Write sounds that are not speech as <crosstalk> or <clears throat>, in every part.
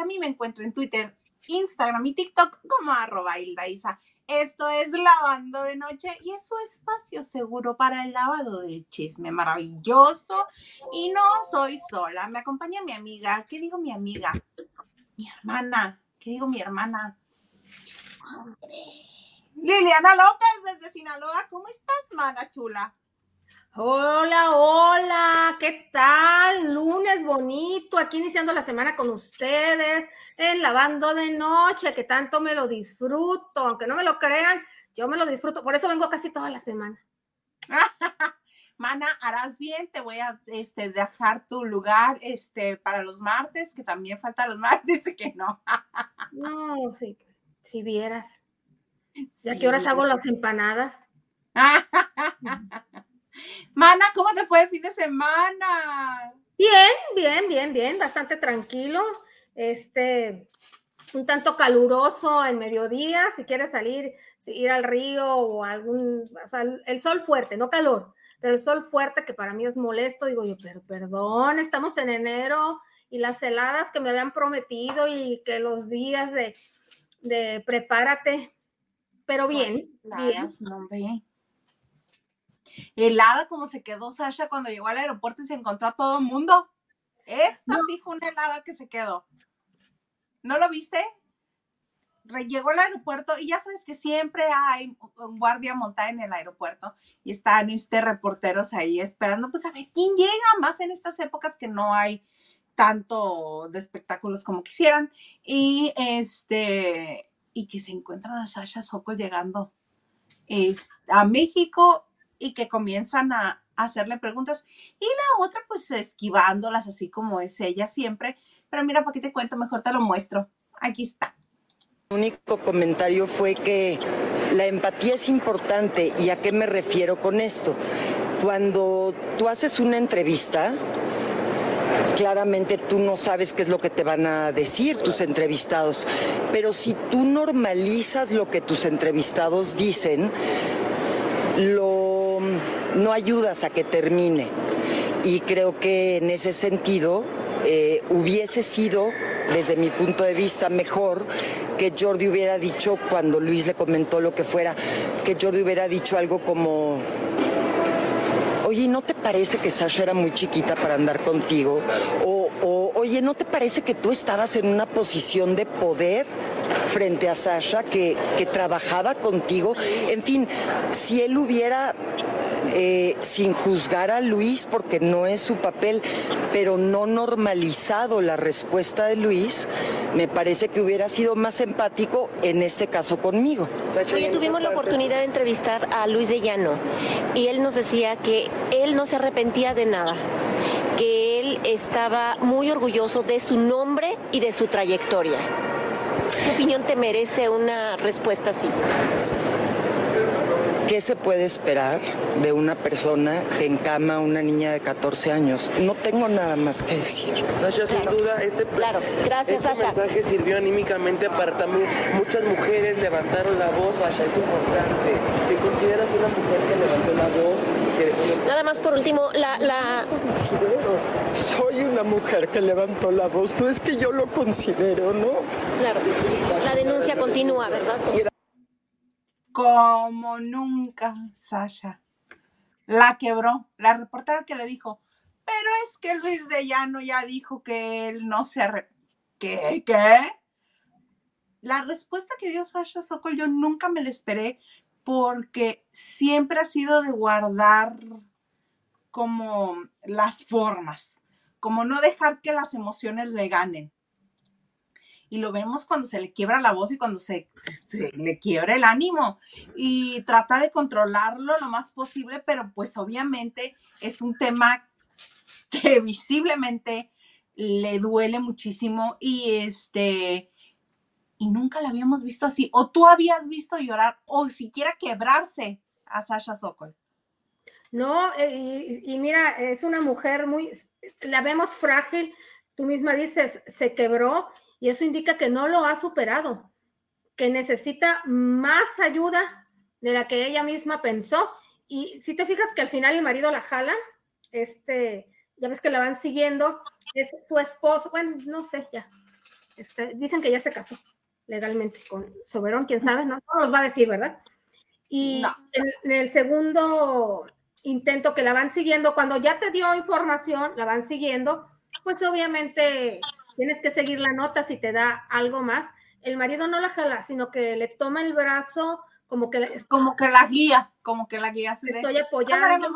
a mí me encuentro en Twitter, Instagram y TikTok como arroba Hilda Isa. Esto es Lavando de Noche y es su espacio seguro para el lavado del chisme maravilloso. Y no soy sola, me acompaña mi amiga. ¿Qué digo mi amiga? Mi hermana. ¿Qué digo mi hermana? Liliana López desde Sinaloa. ¿Cómo estás, mana chula? Hola, hola, ¿qué tal? Lunes bonito, aquí iniciando la semana con ustedes, en lavando de noche, que tanto me lo disfruto, aunque no me lo crean, yo me lo disfruto, por eso vengo casi toda la semana. <laughs> Mana, harás bien, te voy a este, dejar tu lugar este, para los martes, que también falta los <laughs> martes, que no. <laughs> no, sí, si vieras. ¿Y a qué horas hago las empanadas? Mana, ¿cómo te fue el fin de semana? Bien, bien, bien, bien, bastante tranquilo. Este, un tanto caluroso en mediodía, si quieres salir, ir al río o algún, o sea, el sol fuerte, no calor, pero el sol fuerte que para mí es molesto, digo yo, pero perdón, estamos en enero y las heladas que me habían prometido y que los días de, de prepárate, pero bien, bien. No, bien helada como se quedó Sasha cuando llegó al aeropuerto y se encontró a todo el mundo. Esta sí fue una helada que se quedó. ¿No lo viste? Llegó al aeropuerto y ya sabes que siempre hay un guardia montada en el aeropuerto y están este reporteros ahí esperando pues a ver quién llega más en estas épocas que no hay tanto de espectáculos como quisieran y este y que se encuentran a Sasha Sokol llegando es, a México y que comienzan a, hacerle preguntas y la otra pues esquivándolas así como es ella siempre. Pero mira, ¿para qué te cuento? Mejor te lo muestro. Aquí está. El único comentario fue que la empatía es importante. ¿Y a qué me refiero con esto? Cuando tú haces una entrevista, claramente tú no sabes qué es lo que te van a decir tus entrevistados, pero si tú normalizas lo que tus entrevistados dicen, lo no ayudas a que termine. Y creo que en ese sentido eh, hubiese sido, desde mi punto de vista, mejor que Jordi hubiera dicho, cuando Luis le comentó lo que fuera, que Jordi hubiera dicho algo como, oye, ¿no te parece que Sasha era muy chiquita para andar contigo? O, oye, ¿no te parece que tú estabas en una posición de poder frente a Sasha, que trabajaba contigo? En fin, si él hubiera eh, sin juzgar a Luis porque no es su papel, pero no normalizado la respuesta de Luis, me parece que hubiera sido más empático en este caso conmigo. Oye, tuvimos la oportunidad de entrevistar a Luis de Llano y él nos decía que él no se arrepentía de nada, que él estaba muy orgulloso de su nombre y de su trayectoria. ¿Qué opinión te merece una respuesta así? ¿Qué se puede esperar de una persona que encama a una niña de 14 años? No tengo nada más que decir. Sasha, sin duda, este, claro. Gracias, este mensaje sirvió anímicamente para también muchas mujeres levantaron la voz, Sasha, es importante. ¿Te consideras una mujer que levantó la voz? Nada más por último, la... la... Soy una mujer que levantó la voz, no es que yo lo considero, ¿no? Claro, la denuncia continúa, ¿verdad? Como nunca, Sasha. La quebró. La reportera que le dijo, pero es que Luis de Llano ya dijo que él no se arre... ¿Qué? ¿Qué? La respuesta que dio Sasha Sokol yo nunca me la esperé porque siempre ha sido de guardar como las formas, como no dejar que las emociones le ganen y lo vemos cuando se le quiebra la voz y cuando se, le quiebra el ánimo y trata de controlarlo lo más posible, pero pues obviamente es un tema que visiblemente le duele muchísimo y este y nunca la habíamos visto así o tú habías visto llorar o siquiera quebrarse a Sasha Sokol. No, eh, y, y mira, es una mujer muy, la vemos frágil, tú misma dices, se quebró y eso indica que no lo ha superado, que necesita más ayuda de la que ella misma pensó. Y si te fijas que al final el marido la jala, este ya ves que la van siguiendo, es su esposo, bueno, no sé, ya, este, dicen que ya se casó legalmente con Soberón, quién sabe, no, no nos va a decir, ¿verdad? Y en, el segundo intento que la van siguiendo, cuando ya te dio información, la van siguiendo, pues obviamente tienes que seguir la nota si te da algo más. El marido no la jala, sino que le toma el brazo, como que, como que la guía, como que la guía. Se estoy apoyando.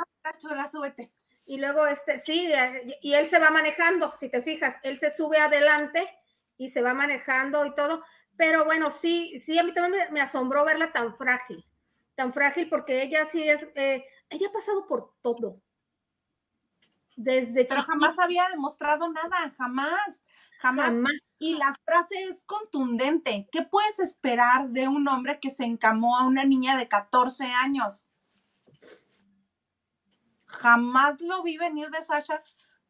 Y luego, este, sí, eh, y él se va manejando, si te fijas, él se sube adelante y se va manejando y todo. Pero bueno, sí, sí, a mí también me, asombró verla tan frágil, tan frágil porque ella sí es, eh, ella ha pasado por todo. Desde Pero jamás había demostrado nada, jamás, jamás, Y la frase es contundente. ¿Qué puedes esperar de un hombre que se encamó a una niña de 14 años? Jamás lo vi venir de Sasha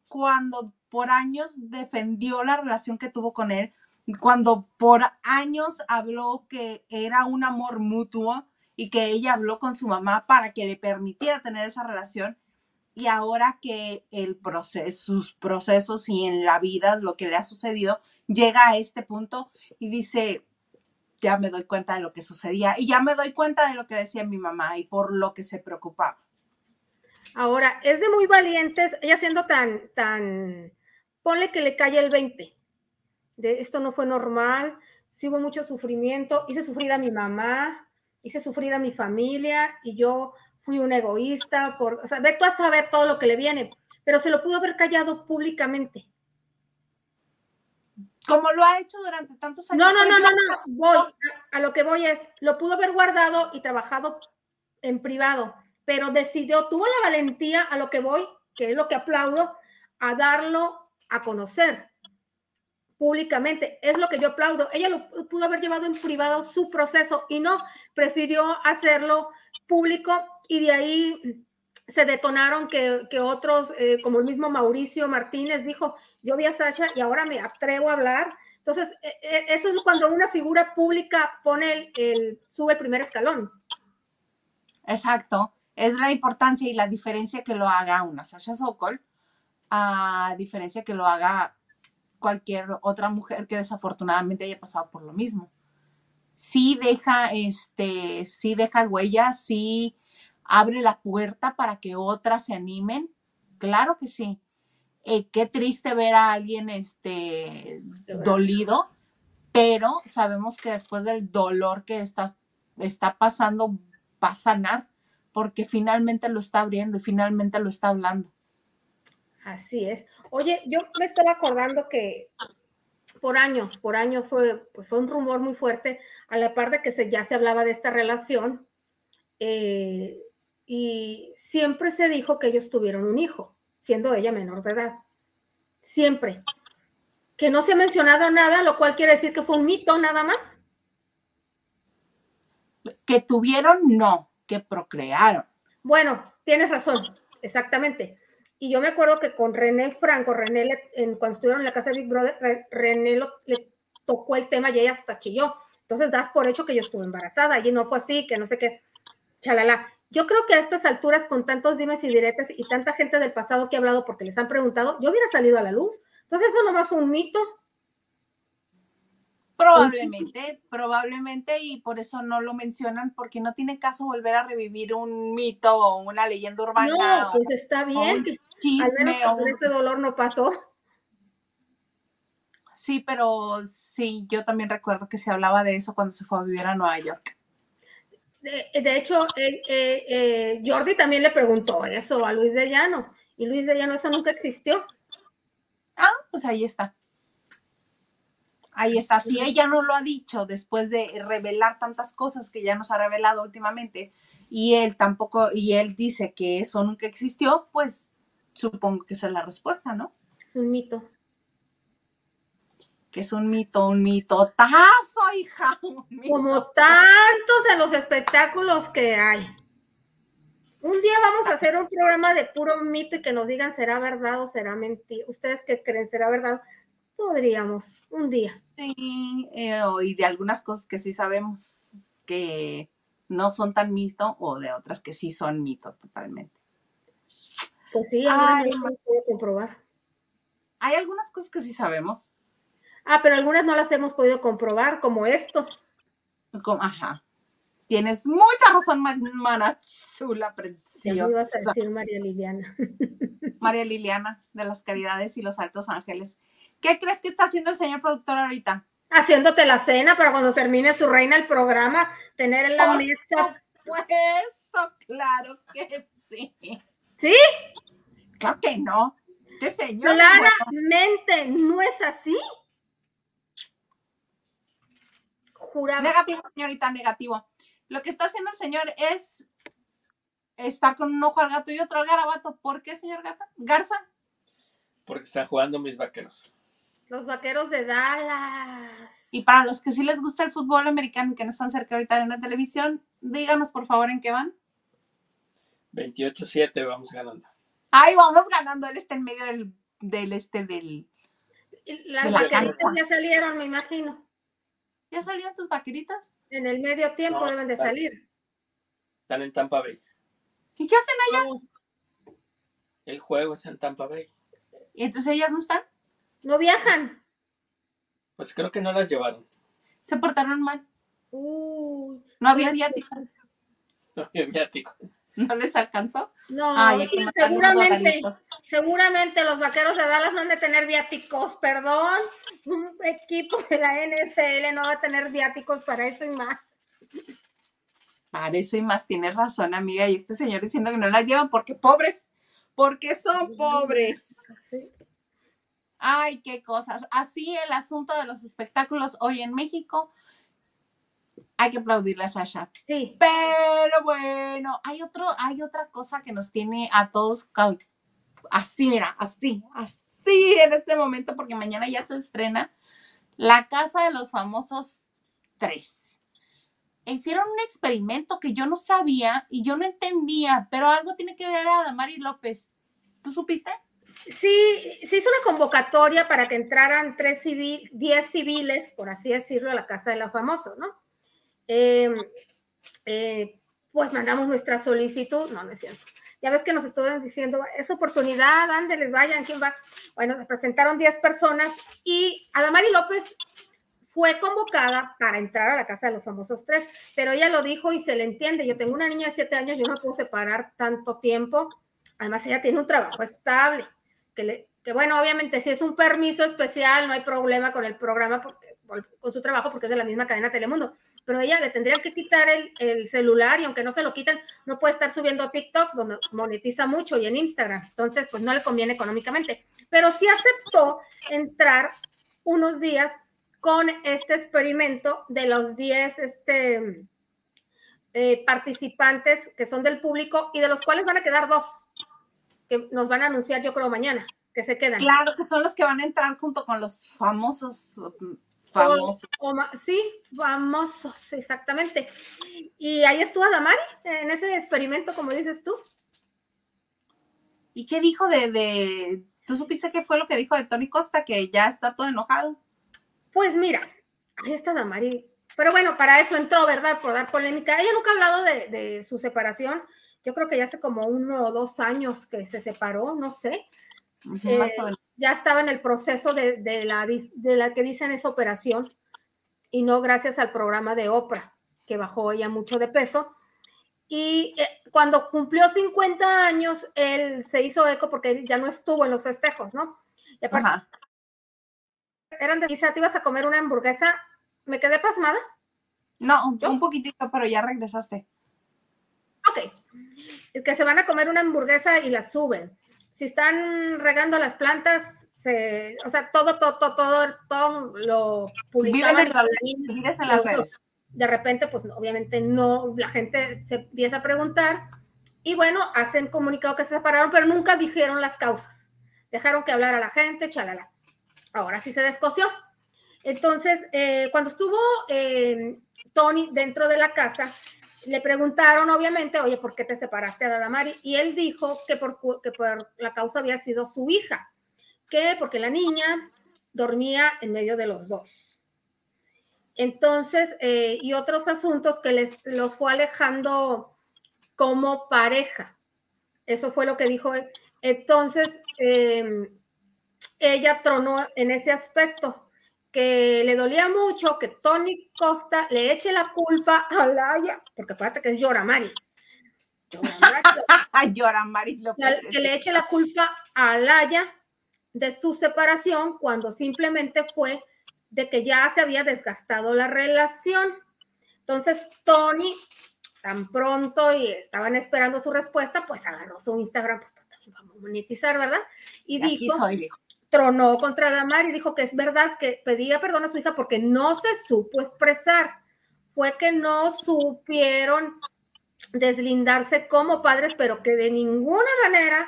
cuando por años defendió la relación que tuvo con él, cuando por años habló que era un amor mutuo y que ella habló con su mamá para que le permitiera tener esa relación. Y ahora que el proceso, sus procesos y en la vida, lo que le ha sucedido, llega a este punto y dice, ya me doy cuenta de lo que sucedía y ya me doy cuenta de lo que decía mi mamá y por lo que se preocupaba. Ahora, es de muy valientes, ella siendo tan, tan, ponle que le cae el 20, de esto no fue normal, sí hubo mucho sufrimiento, hice sufrir a mi mamá, hice sufrir a mi familia y yo fui un egoísta, por, o sea, ve tú a saber todo lo que le viene, pero se lo pudo haber callado públicamente. Como lo ha hecho durante tantos años. No, no, no, no, no, <laughs> voy, a, a lo que voy es, lo pudo haber guardado y trabajado en privado, pero decidió, tuvo la valentía a lo que voy, que es lo que aplaudo, a darlo a conocer públicamente. Es lo que yo aplaudo. Ella lo pudo haber llevado en privado su proceso y no, prefirió hacerlo público y de ahí se detonaron que, otros, eh, como el mismo Mauricio Martínez dijo, yo vi a Sasha y ahora me atrevo a hablar. Entonces, e, e, eso es cuando una figura pública pone el, sube el primer escalón. Exacto. Es la importancia y la diferencia que lo haga una Sasha Sokol, a diferencia que lo haga cualquier otra mujer que desafortunadamente haya pasado por lo mismo. Sí deja, este, sí deja huellas, sí abre la puerta para que otras se animen. Claro que sí. Eh, qué triste ver a alguien este, dolido, pero sabemos que después del dolor que está, está pasando, va a sanar, porque finalmente lo está abriendo y finalmente lo está hablando. Así es. Oye, yo me estaba acordando que por años, por años fue, pues fue un rumor muy fuerte, a la par de que se, ya se hablaba de esta relación, eh, y siempre se dijo que ellos tuvieron un hijo, siendo ella menor de edad. Siempre. Que no se ha mencionado nada, lo cual quiere decir que fue un mito nada más. Que tuvieron, no, que procrearon. Bueno, tienes razón, exactamente. Y yo me acuerdo que con René Franco, René, en, cuando estuvieron en la casa de Big Brother, René le tocó el tema y ella hasta chilló. Entonces das por hecho que yo estuve embarazada y no fue así, que no sé qué, chalala. Yo creo que a estas alturas, con tantos dimes y diretes y tanta gente del pasado que ha hablado porque les han preguntado, yo hubiera salido a la luz. Entonces eso nomás fue un mito. Probablemente, probablemente, y por eso no lo mencionan, porque no tiene caso volver a revivir un mito o una leyenda urbana. No, pues está bien. Al ese dolor no pasó. Sí, pero sí, yo también recuerdo que se hablaba de eso cuando se fue a vivir a Nueva York. De, hecho, eh, eh, Jordi también le preguntó eso a Luis de Llano, y Luis de Llano eso nunca existió. Ah, pues ahí está. Ahí está. Si ella no lo ha dicho después de revelar tantas cosas que ya nos ha revelado últimamente, y él tampoco, y él dice que eso nunca existió, pues supongo que esa es la respuesta, ¿no? Es un mito. Que es un mito, un mito tazo, hija. Como tantos en los espectáculos que hay. Un día vamos a hacer un programa de puro mito y que nos digan será verdad o será mentira. ¿Ustedes qué creen? ¿Será verdad? Podríamos, un día. Sí, eh, y de algunas cosas que sí sabemos que no son tan mito o de otras que sí son mito totalmente. Pues sí, algunas no las podido comprobar. Hay algunas cosas que sí sabemos. Ah, pero algunas no las hemos podido comprobar, como esto. ajá. Tienes mucha razón, Mana Chula Ya me ibas a decir María Liliana. <laughs> María Liliana, de las Caridades y los Altos Ángeles. ¿Qué crees que está haciendo el señor productor ahorita? Haciéndote la cena para cuando termine su reina el programa, tener en la mesa. Puesto, claro que sí. ¿Sí? Claro que no. Este señor. Claramente no es así. Juraba. Negativo, señorita, negativo. Lo que está haciendo el señor es estar con un ojo al gato y otro al garabato. ¿Por qué, señor Gata? Garza. Porque están jugando mis vaqueros. Los vaqueros de Dallas. Y para los que sí les gusta el fútbol americano y que no están cerca ahorita de una televisión, díganos por favor en qué van. 28-7 vamos ganando. Ay, vamos ganando. Él está en medio del, del este del. Las vaqueritas ya salieron, me imagino. ¿Ya salieron tus vaqueritas? En el medio tiempo deben de salir. Están en Tampa Bay. ¿Y qué hacen allá? El juego es en Tampa Bay. ¿Y entonces ellas no están? No viajan. Pues creo que no las llevaron. Se portaron mal. no había viáticos. No había viáticos. ¿No les alcanzó? No, seguramente, seguramente los vaqueros de Dallas no han de tener viáticos, perdón. Un equipo de la NFL no va a tener viáticos para eso y más. Para eso y más, tienes razón, amiga. Y este señor diciendo que no las llevan porque pobres, porque son pobres. Ay, qué cosas. Así el asunto de los espectáculos hoy en México hay que aplaudirle a Sasha. Sí. Pero bueno, hay otro, hay otra cosa que nos tiene a todos así, mira, así, así en este momento, porque mañana ya se estrena La Casa de los Famosos 3. Hicieron un experimento que yo no sabía y yo no entendía, pero algo tiene que ver a Damari López. ¿Tú supiste? Sí, se hizo una convocatoria para que entraran tres civil, diez civiles, por así decirlo, a la Casa de los Famosos, ¿no? Em, eh, pues mandamos nuestra solicitud, no, no es cierto. Ya ves que nos estuvieron diciendo, es oportunidad, ándeles, vayan, ¿quién va? Bueno, se presentaron 10 personas y Adamari López fue convocada para entrar a la casa de los famosos tres, pero ella lo dijo y se le entiende. Yo tengo una niña de 7 años, yo no puedo separar tanto tiempo. Además, ella tiene un trabajo estable, que, le, que bueno, obviamente si es un permiso especial, no hay problema con el programa, con su trabajo, porque es de la misma cadena Telemundo pero ella le tendría que quitar el, celular y aunque no se lo quiten, no puede estar subiendo TikTok, donde monetiza mucho, y en Instagram. Entonces, pues no le conviene económicamente. Pero sí aceptó entrar unos días con este experimento de los 10 este, eh, participantes que son del público y de los cuales van a quedar dos, que nos van a anunciar yo creo mañana, que se quedan. Claro, que son los que van a entrar junto con los famosos Famosos. sí, famosos, exactamente. Y ahí estuvo Adamari en ese experimento, como dices tú. ¿Y qué dijo de, de, tú supiste qué fue lo que dijo de Tony Costa, que ya está todo enojado? Pues mira, ahí está Adamari. Pero bueno, para eso entró, ¿verdad? Por dar polémica. Ella nunca ha hablado de, de su separación. Yo creo que ya hace como uno o dos años que se separó, no sé. Eh, ya estaba en el proceso de, la, de la que dicen esa operación y no gracias al programa de Oprah, que bajó ella mucho de peso. Y eh, cuando cumplió 50 años, él se hizo eco porque él ya no estuvo en los festejos, ¿no? Y aparte, eran de quizá te ibas a comer una hamburguesa. ¿Me quedé pasmada? No, un poquitito, pero ya regresaste. Ok. Que se van a comer una hamburguesa y la suben si están regando las plantas, o sea, todo, todo, todo, todo, lo publicaban. De repente, pues obviamente no, la gente se empieza a preguntar y bueno, hacen comunicado que se separaron, pero nunca dijeron las causas. Dejaron que hablara la gente, chalala. Ahora sí se descoció. Entonces, eh, cuando estuvo eh, Tony dentro de la casa, le preguntaron, obviamente, oye, ¿por qué te separaste de Adamari? Y él dijo que por, que por la causa había sido su hija, que porque la niña dormía en medio de los dos. Entonces, eh, y otros asuntos que les los fue alejando como pareja. Eso fue lo que dijo él. Entonces, em, ella tronó en ese aspecto, que le dolía mucho que Tony Costa le eche la culpa a Laia, porque acuérdate que es Llora Mari. Llora Mari Que le eche la culpa a Laia de su separación cuando simplemente fue de que ya se había desgastado la relación. Entonces, Tony, tan pronto y estaban esperando su respuesta, pues agarró su Instagram, pues también vamos a monetizar, ¿verdad? Y, dijo, tronó contra Damar y dijo que es verdad que pedía perdón a su hija porque no se supo expresar. Fue que no supieron deslindarse como padres, pero que de ninguna manera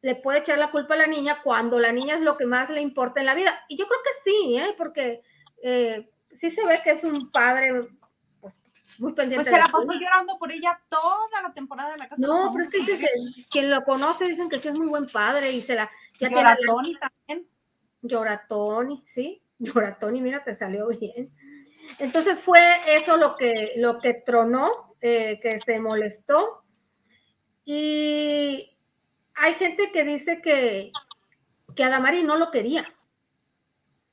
le puede echar la culpa a la niña cuando la niña es lo que más le importa en la vida. Y yo creo que sí, ¿eh? porque eh, sí se ve que es un padre pues, muy pendiente. Pues se la pasó llorando por ella toda la temporada de la casa. No, pero es que dicen que quien lo conoce dicen que sí es muy buen padre y se la... Ya Lloratoni también. Lloratoni, sí, Lloratoni, mira, te salió bien. Entonces fue eso lo que, lo que tronó, eh, que se molestó. Y hay gente que dice que, que Adamari no lo quería.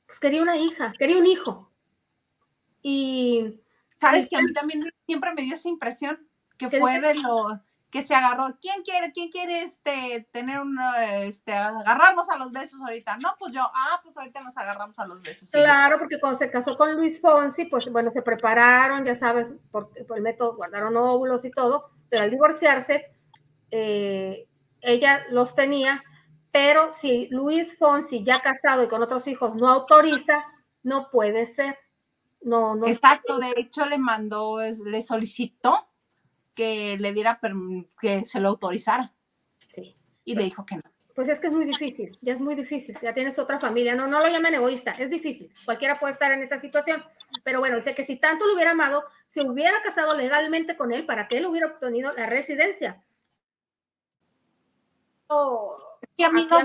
Pues quería una hija, quería un hijo. Y. Sabes que a mí también siempre me dio esa impresión que fue de lo que se agarró. ¿Quién quiere, quién quiere este tener un este agarrarnos a los besos ahorita? No, pues yo, ah, pues ahorita nos agarramos a los besos. Claro, porque cuando se casó con Luis Fonsi, pues bueno, se prepararon, ya sabes, por, por el método, guardaron óvulos y todo, pero al divorciarse, eh, ella los tenía, pero si Luis Fonsi, ya casado y con otros hijos, no autoriza, no puede ser. No, no. Exacto, de hecho le mandó, le solicitó que le diera, que se lo autorizara. Sí. Y le dijo que no. Pues es que es muy difícil, ya es muy difícil, ya tienes otra familia, no, no lo llamen egoísta, es difícil, cualquiera puede estar en esa situación, pero bueno, dice que si tanto lo hubiera amado, se hubiera casado legalmente con él para que él hubiera obtenido la residencia, que a mí no,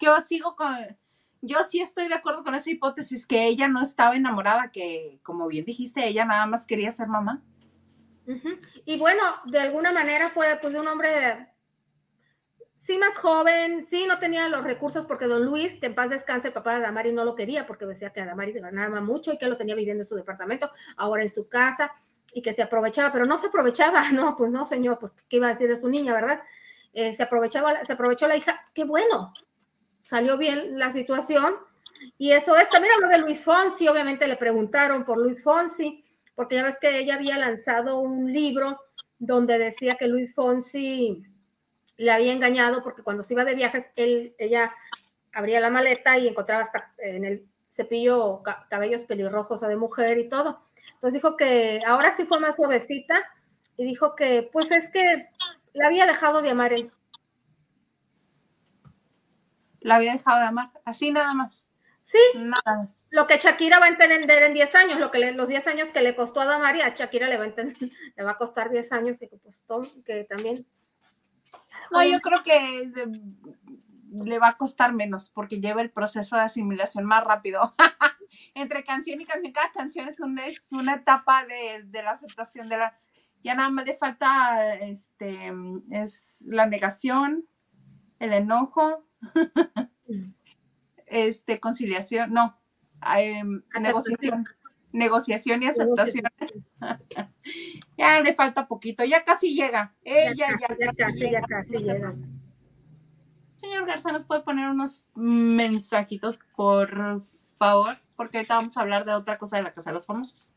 yo sigo con, yo sí estoy de acuerdo con esa hipótesis que ella no estaba enamorada, que como bien dijiste, ella nada más quería ser mamá. Y bueno, de alguna manera fue pues de un hombre sí más joven, sí no tenía los recursos porque don Luis, que en paz descanse, el papá de Adamari no lo quería porque decía que Adamari ganaba mucho y que lo tenía viviendo en su departamento, ahora en su casa y que se aprovechaba, pero no se aprovechaba, <laughs> no, pues no señor, pues qué iba a decir de su niña, ¿verdad? Eh, se, aprovechaba, se aprovechó la hija, qué bueno, salió bien la situación. Y eso es, también habló de Luis Fonsi, obviamente le preguntaron por Luis Fonsi, porque ya ves que ella había lanzado un libro donde decía que Luis Fonsi le había engañado porque cuando se iba de viajes, él, ella abría la maleta y encontraba hasta en el cepillo cabellos pelirrojos o de mujer y todo. Entonces dijo que ahora sí fue más suavecita y dijo que pues es que la había dejado de amar él. La había dejado de amar, así nada más. Sí, más. lo que Shakira va a entender en 10 años, lo que los 10 años que le costó a Damari, a Shakira le va a, entender, <laughs> le va a costar 10 años que costó, que también. No, yo creo que le va a costar menos porque lleva el proceso de asimilación más rápido. <laughs> Entre canción y canción, cada canción es, es una etapa de, de la aceptación de la, ya nada más le falta este es la negación, el enojo, este conciliación, no, em, negociación, negociación y aceptación. <laughs> ya le falta poquito, ya casi llega. Ella ya, ya, casi, ya casi llega. Señor Garza, ¿nos puede poner unos mensajitos, por favor? Porque ahorita vamos a hablar de otra cosa de la Casa de los Famosos.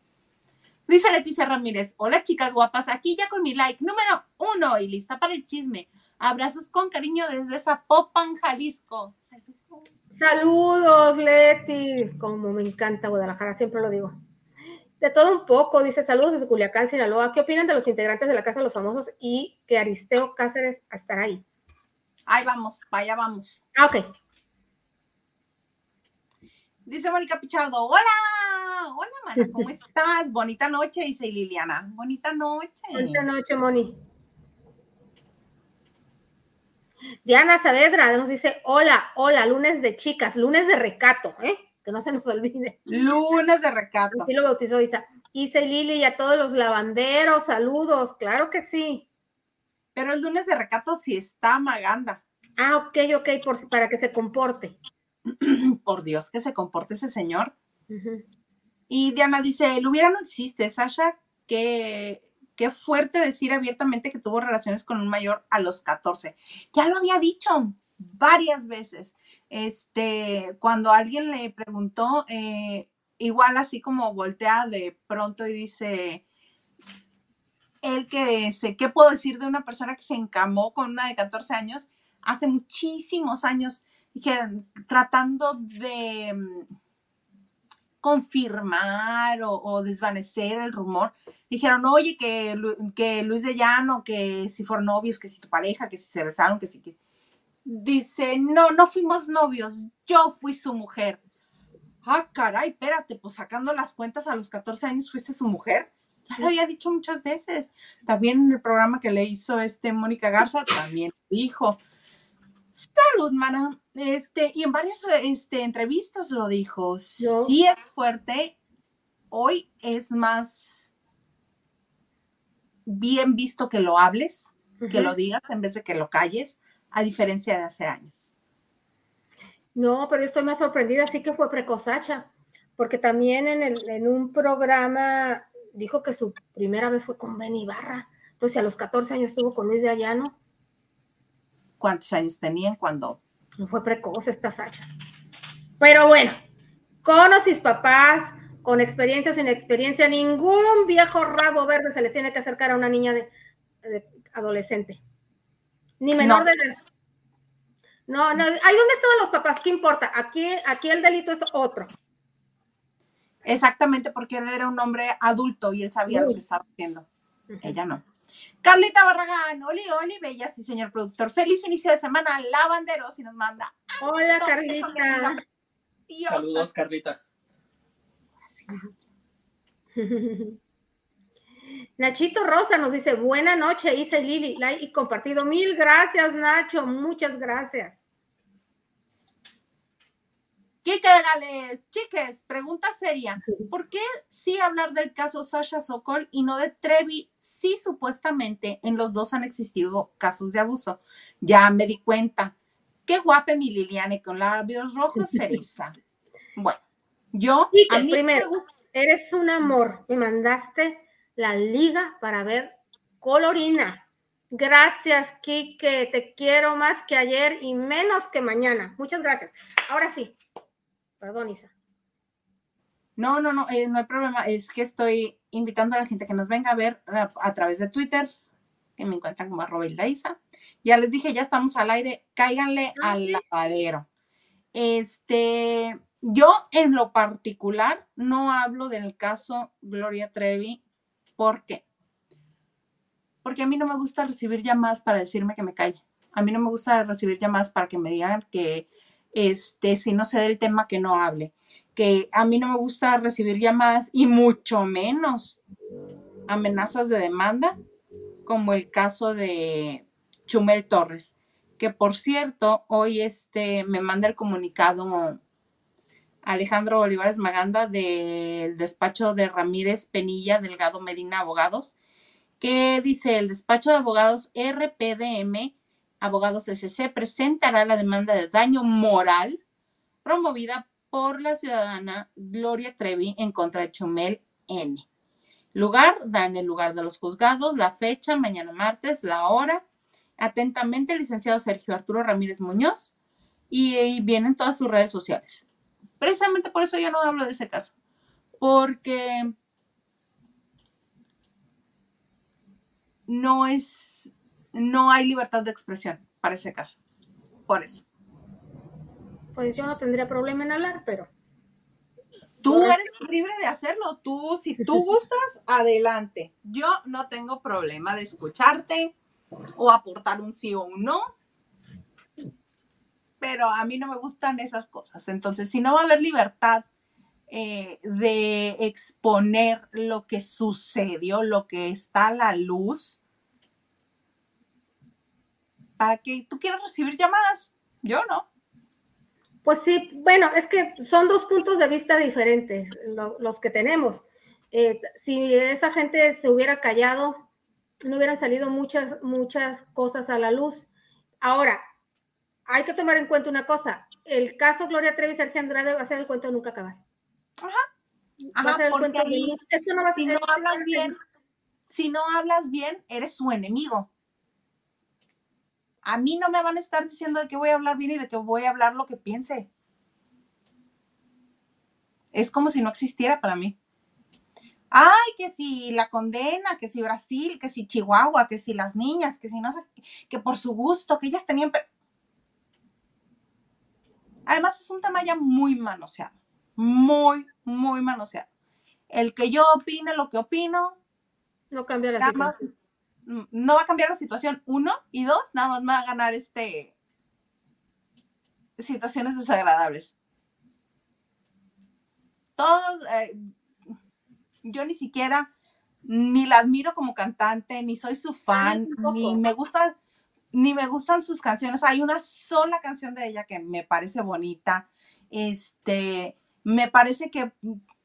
Dice Leticia Ramírez, hola chicas guapas, aquí ya con mi like número uno y lista para el chisme. Abrazos con cariño desde Zapopan, Jalisco. Saludos. Saludos, Leti. Como me encanta Guadalajara, siempre lo digo. De todo un poco, dice saludos desde Culiacán, Sinaloa. ¿Qué opinan de los integrantes de la Casa de los Famosos y que Aristeo Cáceres estará ahí? Ahí vamos, allá vamos. Ah, ok. Dice Mónica Pichardo, hola, hola, mana, ¿cómo <laughs> estás? Bonita noche, dice Liliana. Bonita noche. Bonita noche, Moni. Diana Saavedra nos dice, hola, hola, lunes de chicas, lunes de recato, ¿eh? Que no se nos olvide. Lunes de recato. Aquí lo bautizó Isa. Isa y Lili y a todos los lavanderos, saludos, claro que sí. Pero el lunes de recato sí está Maganda. Ah, ok, ok, por, para que se comporte. <clears throat> Por Dios, que se comporte ese señor. Y Diana dice, el hubiera no existe, Sasha, qué, qué fuerte decir abiertamente que tuvo relaciones con un mayor a los 14. Ya lo había dicho varias veces. Este, cuando alguien le preguntó, eh, igual así como voltea de pronto y dice, el que sé, ¿qué puedo decir de una persona que se encamó con una de 14 años hace muchísimos años? Tratando de confirmar o, desvanecer el rumor. Dijeron, oye, que, que Luis de Llano, que si fueron novios, que si tu pareja, que si se besaron, que si. Dice, no, no fuimos novios, yo fui su mujer. Ah, caray, espérate, pues sacando las cuentas a los 14 años fuiste su mujer. Ya lo había dicho muchas veces. También en el programa que le hizo este Mónica Garza, también dijo. Salud, mana. Este, y en varias este, entrevistas lo dijo. Sí es fuerte. Hoy es más bien visto que lo hables, que lo digas en vez de que lo calles, a diferencia de hace años. No, pero estoy más sorprendida, sí que fue precosacha, porque también en, el, en un programa dijo que su primera vez fue con Benny Barra. Entonces, a los 14 años estuvo con Luis de Ayano. ¿Cuántos años tenían cuando? No fue precoz esta Sacha. Pero bueno, con o papás, con experiencia o sin experiencia, ningún viejo rabo verde se le tiene que acercar a una niña de, adolescente. Ni menor de edad. No, no, ahí donde estaban los papás, ¿qué importa? Aquí, aquí el delito es otro. Exactamente, porque él era un hombre adulto y él sabía lo que estaba haciendo. Ella no. Carlita Barragán, Oli, Oli, bella, sí, señor productor. Feliz inicio de semana, lavanderos, y nos manda. Hola, Carlita. Saludos, Carlita. <laughs> Nachito Rosa nos dice, buena noche, hice Lili, like y compartido. Mil gracias, Nacho, muchas gracias. Kike Gales, chiques, pregunta seria. ¿Por qué sí hablar del caso Sasha Sokol y no de Trevi? Sí, supuestamente en los dos han existido casos de abuso. Ya me di cuenta. Qué guapa mi Liliane con labios rojos, <laughs> Cereza. Bueno, yo. a mí primero, eres un amor. Me mandaste la liga para ver Colorina. Gracias, Kike. Te quiero más que ayer y menos que mañana. Muchas gracias. Ahora sí, Perdón, Isa. No, no, no, eh, no hay problema. Es que estoy invitando a la gente que nos venga a ver a, través de Twitter, que me encuentran como arroba Isa. Ya les dije, ya estamos al aire, cáiganle ah, al lavadero. Este, yo en lo particular no hablo del caso Gloria Trevi. ¿Por qué? Porque a mí no me gusta recibir llamadas para decirme que me calle. A mí no me gusta recibir llamadas para que me digan que este, si no sé del tema, que no hable. Que a mí no me gusta recibir llamadas y mucho menos amenazas de demanda, como el caso de Chumel Torres, que por cierto, hoy este, me manda el comunicado Alejandro Olivares Maganda del despacho de Ramírez Penilla Delgado Medina Abogados, que dice el despacho de abogados RPDM Abogados SC presentará la demanda de daño moral promovida por la ciudadana Gloria Trevi en contra de Chumel N. Lugar, dan el lugar de los juzgados, la fecha, mañana martes, la hora. Atentamente, el licenciado Sergio Arturo Ramírez Muñoz. Y, y vienen todas sus redes sociales. Precisamente por eso yo no hablo de ese caso. Porque no es no hay libertad de expresión para ese caso. Por eso. Pues yo no tendría problema en hablar, pero. Tú eres libre de hacerlo. Tú, si tú gustas, adelante. Yo no tengo problema de escucharte o aportar un sí o un no. Pero a mí no me gustan esas cosas. Entonces, si no va a haber libertad eh, de exponer lo que sucedió, lo que está a la luz, para que tú quieras recibir llamadas. Yo no. Pues sí, bueno, es que son dos puntos de vista diferentes los que tenemos. Eh, si esa gente se hubiera callado, no hubieran salido muchas, muchas cosas a la luz. Ahora, hay que tomar en cuenta una cosa. El caso Gloria Trevi y Sergio Andrade va a ser el cuento de nunca acabar. Ajá. Va a ser el cuento de ahí, nunca- Esto no va a si ser- no hablas bien, si no hablas bien, eres su enemigo. A mí no me van a estar diciendo de que voy a hablar bien y de que voy a hablar lo que piense. Es como si no existiera para mí. Ay, que si la condena, que si Brasil, que si Chihuahua, que si las niñas, que si no sé, que por su gusto, que ellas tenían... Además es un tema ya muy manoseado, muy, muy manoseado. El que yo opine lo que opino, No cambia la nada más no va a cambiar la situación, uno, y dos, nada más me va a ganar este situaciones desagradables. Todos, eh, yo ni siquiera ni la admiro como cantante, ni soy su fan, ni me gustan, ni me gustan sus canciones. Hay una sola canción de ella que me parece bonita. Este, me parece que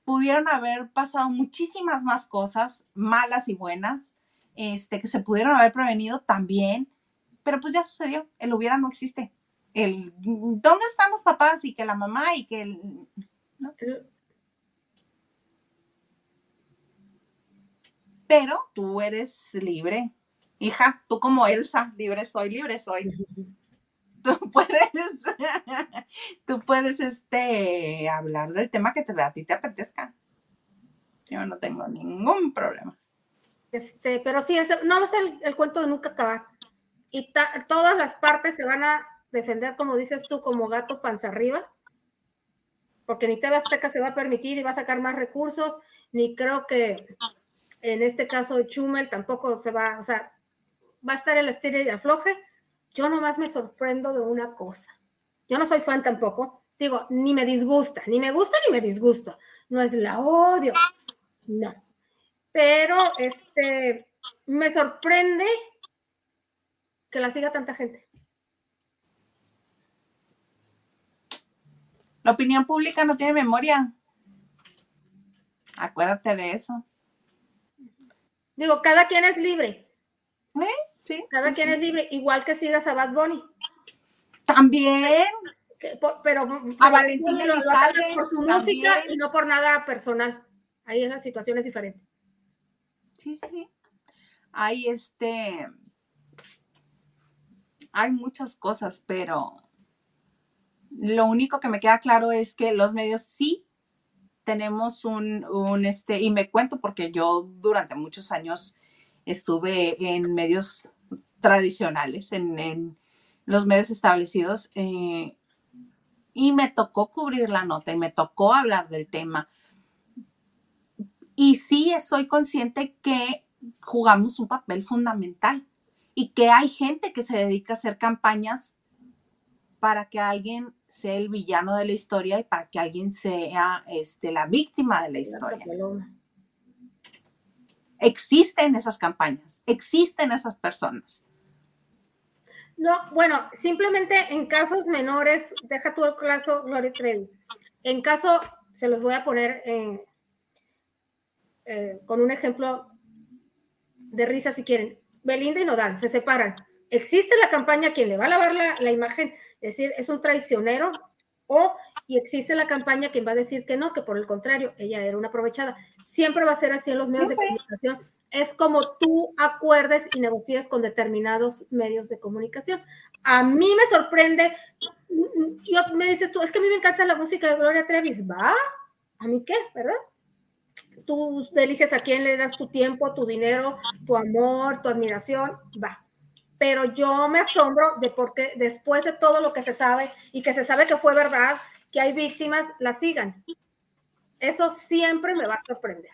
pudieron haber pasado muchísimas más cosas, malas y buenas, este, que se pudieron haber prevenido también, pero pues ya sucedió, el hubiera no existe. El, ¿dónde están los papás? Y que la mamá y que el, pero tú eres libre. Hija, tú como Elsa, libre soy, libre soy. <laughs> Tú puedes, <laughs> tú puedes este, hablar del tema que te, a ti te apetezca. Yo no tengo ningún problema. Este, pero sí, ese- no va a ser el, cuento de nunca acabar. Y todas las partes se van a defender, como dices tú, como gato panza arriba. Porque ni TV Azteca se va a permitir y va a sacar más recursos, ni creo que en este caso Chumel tampoco se va, o sea, va a estar el estilo y afloje. Yo nomás me sorprendo de una cosa. Yo no soy fan tampoco. Digo, ni me disgusta, ni me gusta ni me disgusta. No es la odio. No pero este me sorprende que la siga tanta gente. La opinión pública no tiene memoria. Acuérdate de eso. Digo, cada quien es libre, Sí, cada sí, quien sí. es libre, igual que sigas a Bad Bunny. También. que por- pero A Valentín por su también. música y no por nada personal. Ahí en la situación es diferente. Sí, sí, sí. Hay este. Hay muchas cosas, pero lo único que me queda claro es que los medios sí tenemos un, un este, y me cuento porque yo durante muchos años estuve en medios tradicionales, en, en los medios establecidos, eh, y me tocó cubrir la nota y me tocó hablar del tema. Y sí soy consciente que jugamos un papel fundamental y que hay gente que se dedica a hacer campañas para que alguien sea el villano de la historia y para que alguien sea este, la víctima de la historia. Existen esas campañas, existen esas personas. No, bueno, simplemente en casos menores, deja tú el caso Gloria Trevi. En caso, se los voy a poner en, eh, con un ejemplo de risa si quieren. Belinda y Nodal se separan. Existe la campaña quien le va a lavar la, la imagen, decir es un traicionero, o y existe la campaña quien va a decir que no, que por el contrario, ella era una aprovechada. Siempre va a ser así en los medios de comunicación. Es como tú acuerdes y negocies con determinados medios de comunicación. A mí me sorprende, yo, me dices tú, es que a mí me encanta la música de Gloria Trevis, ¿va? ¿A mí qué? ¿Verdad? Tú eliges a quién le das tu tiempo, tu dinero, tu amor, tu admiración, va. Pero yo me asombro de por qué después de todo lo que se sabe y que se sabe que fue verdad, que hay víctimas, la sigan. Eso siempre me va a sorprender.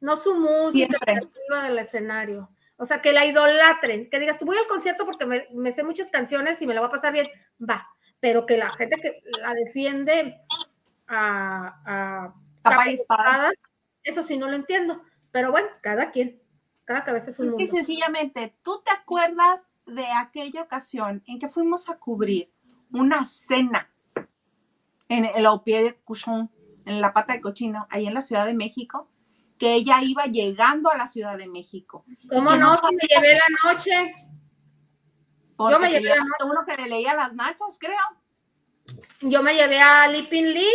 No su música arriba del escenario. O sea, que la idolatren, que digas, tú voy al concierto porque me, me sé muchas canciones y me la va a pasar bien, va. Pero que la gente que la defiende a, a Capa y y eso sí no lo entiendo. Pero bueno, cada quien, cada cabeza es un mundo. sencillamente, ¿tú te acuerdas de aquella ocasión en que fuimos a cubrir una cena en el au pied de Cuchón, en la pata de cochino, ahí en la Ciudad de México? Que ella iba llegando a la Ciudad de México. ¿Cómo no Si me llevé la noche. Porque yo me llevé a uno que le leía las nachas, creo. Yo me llevé a Lipin Lee,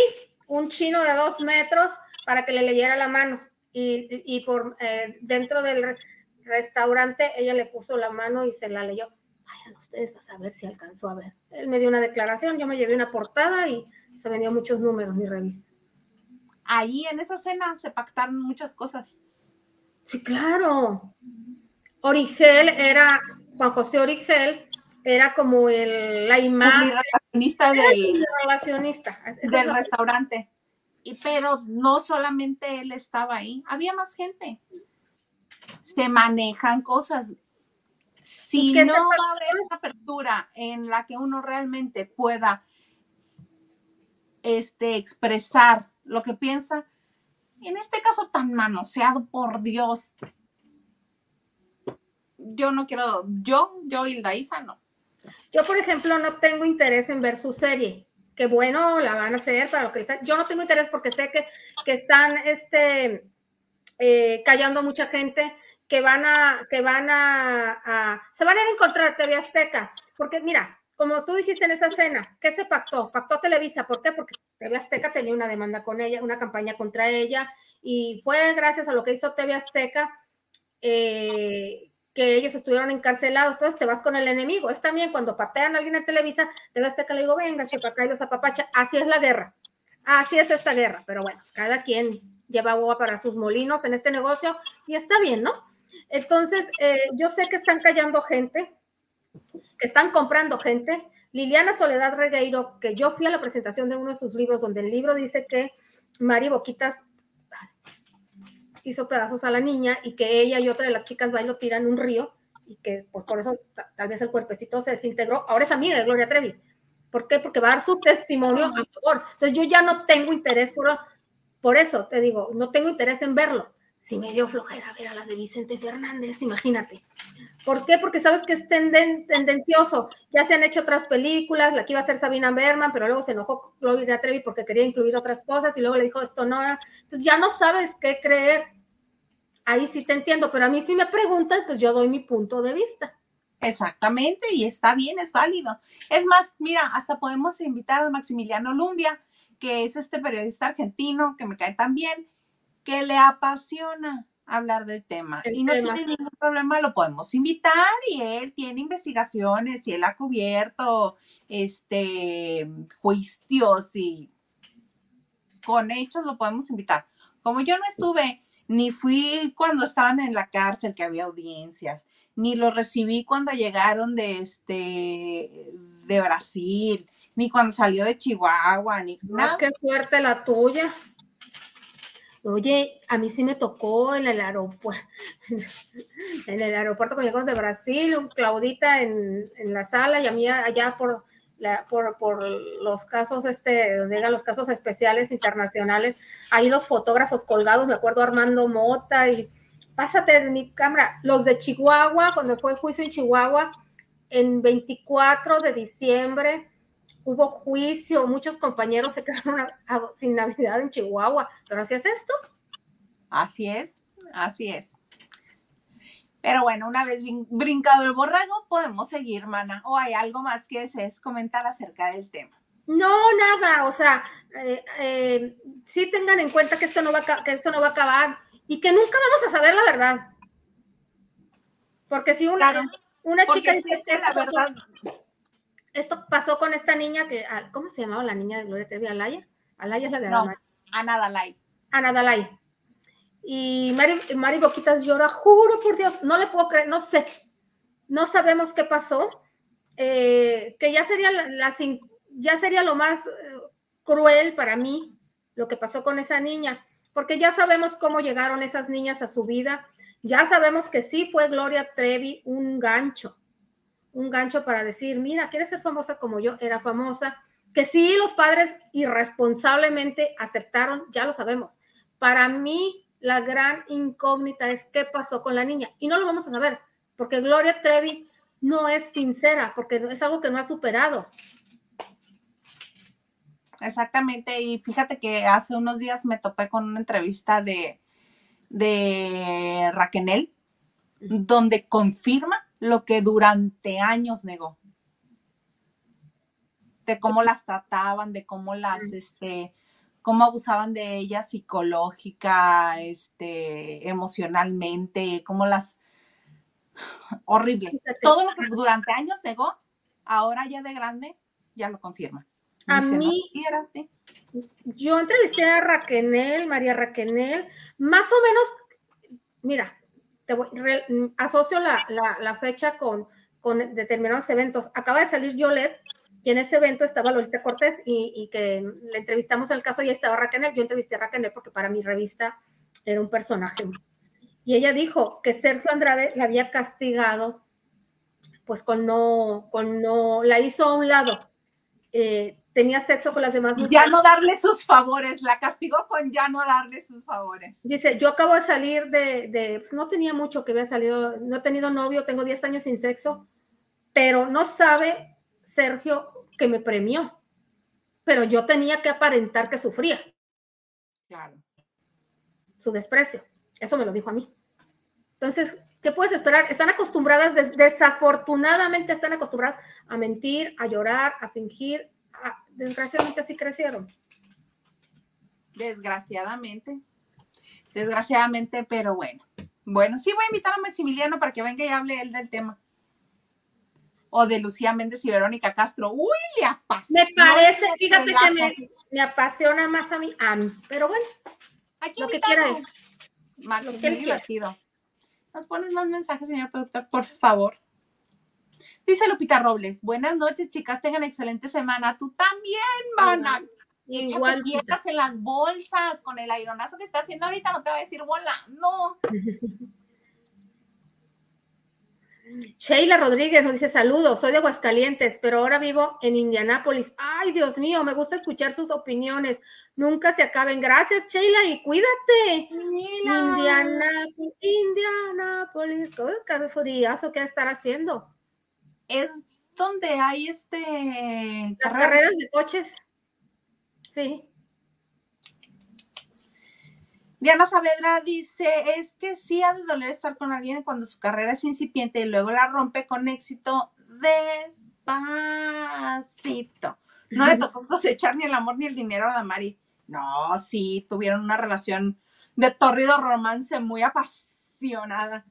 un chino de dos metros, para que le leyera la mano. Y, por eh, dentro del restaurante ella le puso la mano y se la leyó. Vayan ustedes a saber si alcanzó a ver. Él me dio una declaración, yo me llevé una portada y se vendió muchos números, mi revista. Ahí en esa cena se pactaron muchas cosas. Sí, claro. Origel era, Juan José Origel era como el, la imagen. relacionista del, relacionista. del restaurante. Y, pero no solamente él estaba ahí, había más gente. Se manejan cosas. Si no va a haber una apertura en la que uno realmente pueda este, expresar lo que piensa, en este caso tan manoseado, por Dios, yo no quiero, yo, yo, Hilda Isa, no. Yo, por ejemplo, no tengo interés en ver su serie. Que bueno, la van a hacer para lo que Yo no tengo interés porque sé que, que están este, eh, callando mucha gente, que van a, que van a, se van a ir en contra de TV Azteca. Porque mira, como tú dijiste en esa escena, ¿qué se pactó? Pactó Televisa. ¿Por qué? Porque TV Azteca tenía una demanda con ella, una campaña contra ella, y fue gracias a lo que hizo TV Azteca eh, que ellos estuvieron encarcelados, entonces te vas con el enemigo. Es también cuando patean a alguien en Televisa, te vas que le digo, venga, chepa acá y apapacha. Así es la guerra. Así es esta guerra. Pero bueno, cada quien lleva agua para sus molinos en este negocio y está bien, ¿no? Entonces, eh, yo sé que están callando gente, que están comprando gente. Liliana Soledad Regueiro, que yo fui a la presentación de uno de sus libros, donde el libro dice que Mari Boquitas hizo pedazos a la niña y que ella y otra de las chicas va y lo tiran un río y que por, eso tal vez el cuerpecito se desintegró. Ahora es amiga de Gloria Trevi. ¿Por qué? Porque va a dar su testimonio a favor. Entonces yo ya no tengo interés por, por eso, te digo, no tengo interés en verlo. Si me dio flojera ver a las de Vicente Fernández, imagínate. ¿Por qué? Porque sabes que es tendencioso. Ya se han hecho otras películas, la que iba a ser Sabina Berman, pero luego se enojó Gloria Trevi porque quería incluir otras cosas y luego le dijo esto no. Entonces ya no sabes qué creer ahí sí te entiendo, pero a mí si me preguntan, pues yo doy mi punto de vista. Exactamente, y está bien, es válido. Es más, mira, hasta podemos invitar a Maximiliano Lumbia, que es este periodista argentino que me cae tan bien, que le apasiona hablar del tema. y no tiene ningún problema, lo podemos invitar y él tiene investigaciones y él ha cubierto este juicios y con hechos lo podemos invitar. Como yo no estuve ni fui cuando estaban en la cárcel que había audiencias, ni lo recibí cuando llegaron de este de Brasil, ni cuando salió de Chihuahua, ni nada. Qué suerte la tuya. Oye, a mí sí me tocó en el aeropuerto, <laughs> en el aeropuerto cuando llegamos de Brasil, Claudita en, en la sala y a mí allá por por, los casos, este, eran los casos especiales internacionales, ahí los fotógrafos colgados, me acuerdo Armando Mota y pásate de mi cámara, los de Chihuahua, cuando fue juicio en Chihuahua, en 24 de diciembre hubo juicio, muchos compañeros se quedaron sin Navidad en Chihuahua, pero así es esto. Así es, así es. Pero bueno, una vez brincado el borrego, podemos seguir, mana. ¿O hay algo más que desees comentar acerca del tema? No, nada, o sea, eh, eh, sí tengan en cuenta que esto, no va a, que esto no va a acabar y que nunca vamos a saber la verdad. Porque si una, una chica dice la verdad. esto pasó con esta niña que, ah, ¿cómo se llamaba la niña de Gloria Trevi? ¿Alaya? Alaya es la de no, Ana Dalai. Ana Dalai y Mari, Boquitas llora, juro por Dios, no le puedo creer, no sé, no sabemos qué pasó, eh, que ya sería, la, ya sería lo más eh, cruel para mí lo que pasó con esa niña, porque ya sabemos cómo llegaron esas niñas a su vida, ya sabemos que sí fue Gloria Trevi un gancho, un gancho para decir, mira, quieres ser famosa como yo, era famosa, que sí los padres irresponsablemente aceptaron, ya lo sabemos. Para mí, la gran incógnita es qué pasó con la niña. Y no lo vamos a saber, porque Gloria Trevi no es sincera, porque es algo que no ha superado. Exactamente, y fíjate que hace unos días me topé con una entrevista de, de Raquel, donde confirma lo que durante años negó. De cómo las trataban, de cómo las, este, cómo abusaban de ellas psicológica, este, emocionalmente, cómo las <sighs> horrible. Todo lo que <laughs> durante años negó, ahora ya de grande, ya lo confirma. A Dice, mí, "No, y era así. yo entrevisté a Raquenel, María Raquenel, más o menos, mira, te voy- re- asocio la, la- la fecha con, con determinados eventos. Acaba de salir Yolette y en ese evento estaba Lolita Cortés y, y que le entrevistamos en el caso y estaba Raquenel. Yo entrevisté a Raquenel porque para mi revista era un personaje. Y ella dijo que Sergio Andrade la había castigado, pues con no, con no, la hizo a un lado. Eh, tenía sexo con las demás Ya mujeres. no darle sus favores, la castigó con ya no darle sus favores. Dice, yo acabo de salir de, de- pues no tenía mucho que había salido, no he tenido novio, tengo 10 años sin sexo, pero no sabe Sergio que me premió, pero yo tenía que aparentar que sufría Claro. su desprecio. Eso me lo dijo a mí. Entonces, ¿qué puedes esperar? Están acostumbradas, des- desafortunadamente están acostumbradas a mentir, a llorar, a fingir. a- desgraciadamente así crecieron. Desgraciadamente. Desgraciadamente, pero bueno. Bueno, sí voy a invitar a Maximiliano para que venga y hable él del tema. O de Lucía Méndez y Verónica Castro. Uy, le apasiona. Me parece, fíjate que me, me apasiona más a mí, a mí, pero bueno. Hay que lo que quiera Max, Lo es que él muy quiera. divertido. ¿Nos pones más mensajes, señor productor, por favor? Dice Lupita Robles, buenas noches, chicas, tengan excelente semana. Tú también, mana. Igual. piedras en las bolsas con el aironazo que está haciendo ahorita, no te va a decir volando. <laughs> Sheila Rodríguez nos dice saludos, soy de Aguascalientes, pero ahora vivo en Indianápolis. Ay, Dios mío, me gusta escuchar sus opiniones. Nunca se acaben. Gracias, Sheila, y cuídate. Indianápolis, Indianápolis, todo el caso furiazo que estar haciendo. Es donde hay este Las carreras. carreras de coches. Sí. Diana Saavedra dice, es que sí ha de doler estar con alguien cuando su carrera es incipiente y luego la rompe con éxito despacito. No le tocó cosechar ni el amor ni el dinero a Damari. No, sí, tuvieron una relación de torrido romance muy apasionada.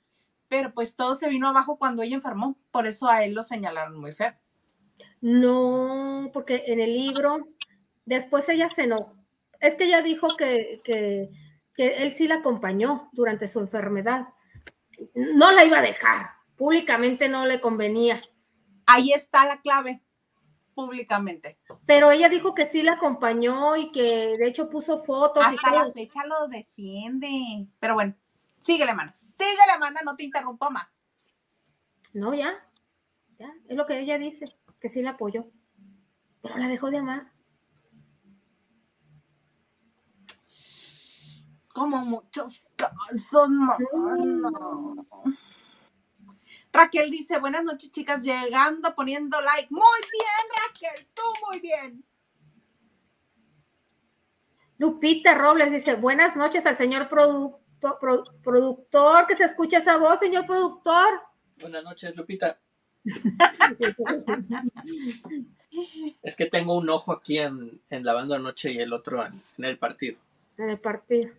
Pero pues todo se vino abajo cuando ella enfermó. Por eso a él lo señalaron muy feo. No, porque en el libro, después ella se enojó. Es que ella dijo que, que, que él sí la acompañó durante su enfermedad. No la iba a dejar, públicamente no le convenía, Ahí está la clave, públicamente. pero ella dijo que sí la acompañó y que de hecho puso fotos y Hasta la fecha lo defiende. Pero bueno, síguele, mana. Síguele, mana, no te interrumpo más. No, ya, ya, es lo que ella dice, que sí la apoyó, pero la dejó de amar. Como muchos casos, mano. Raquel dice, buenas noches, chicas, llegando, poniendo like. Muy bien, Raquel, tú muy bien. Lupita Robles dice, buenas noches al señor producto- pro- productor, que se escucha esa voz, señor productor. Buenas noches, Lupita. <laughs> Es que tengo un ojo aquí en, en lavando anoche y el otro en, en el partido. en el partido.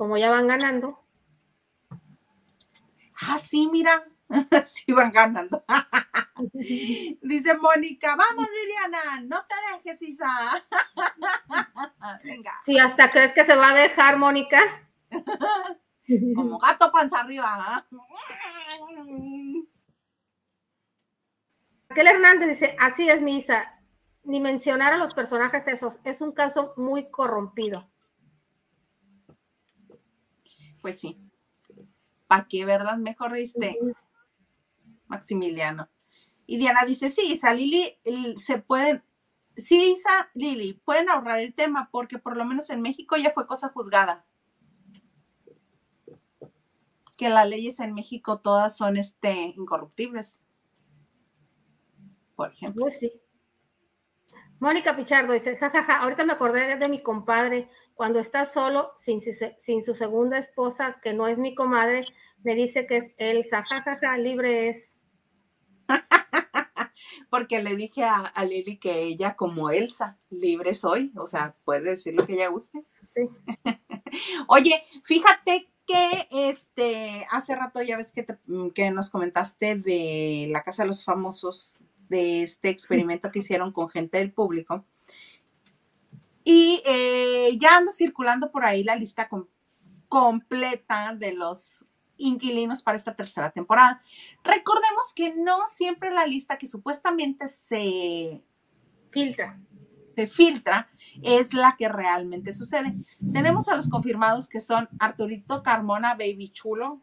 Como ya van ganando, Ah, sí, mira. <laughs> sí van ganando. <laughs> dice Mónica, vamos, Liliana, no te dejes, Isa. <laughs> Venga, si hasta crees que se va a dejar, Mónica. como gato panza arriba. Raquel Hernández dice, así es, Misa. Ni mencionar a los personajes esos. Es un caso muy corrompido. Pues sí. ¿Para qué, verdad? Mejor este Maximiliano. Y Diana dice, sí, Isa, Lili, se pueden, sí, Isa, Lili, pueden ahorrar el tema porque por lo menos en México ya fue cosa juzgada. Que las leyes en México todas son este, incorruptibles. Por ejemplo. Pues sí. Mónica Pichardo dice, jajaja, ahorita me acordé de mi compadre, cuando está solo, sin, su se- sin su segunda esposa, que no es mi comadre, me dice que es Elsa, jajaja, libre es. <laughs> porque le dije a, a Lili que ella, como Elsa, libre soy, o sea, puede decir lo que ella guste. Sí. <laughs> Oye, fíjate que este, hace rato ya ves que, te- que nos comentaste de la Casa de los Famosos, de este experimento que hicieron con gente del público. Y eh, ya anda circulando por ahí la lista com- completa de los inquilinos para esta tercera temporada. Recordemos que no siempre la lista que supuestamente se, Filtra. se filtra es la que realmente sucede. Tenemos a los confirmados que son Arturito Carmona, Baby Chulo,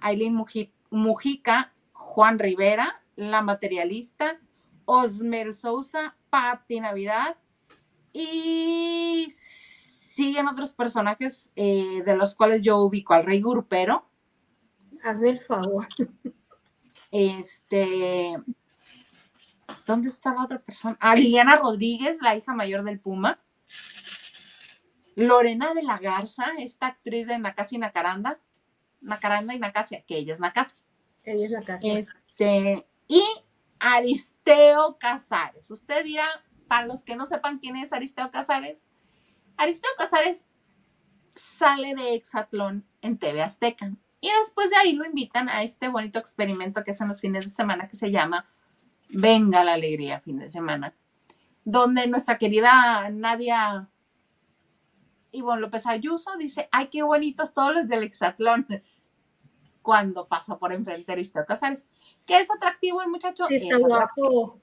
Aileen Muji- Mujica, Juan Rivera, La Materialista, Osmer Sousa, Patti Navidad y siguen otros personajes eh, de los cuales yo ubico al Rey Grupero, Hazme el favor. este, ¿dónde está la otra persona? Ah, Liliana Rodríguez, la hija mayor del Puma. Lorena de la Garza, esta actriz de Nakasi Nacaranda, Nacaranda y Nakasia, que ella es Nakasi. Ella es la casa. Este, y Aristeo Casares. Usted dirá, para los que no sepan quién es Aristeo Casares, Aristeo Casares sale de Exatlón en TV Azteca. Y después de ahí lo invitan a este bonito experimento que hacen los fines de semana que se llama Venga la Alegría fin de semana, donde nuestra querida Nadia Ivonne López Ayuso dice, ay, qué bonitos todos los del Exatlón cuando pasa por enfrente Aristeo Casares. Que es atractivo el muchacho. Sí, está es guapo.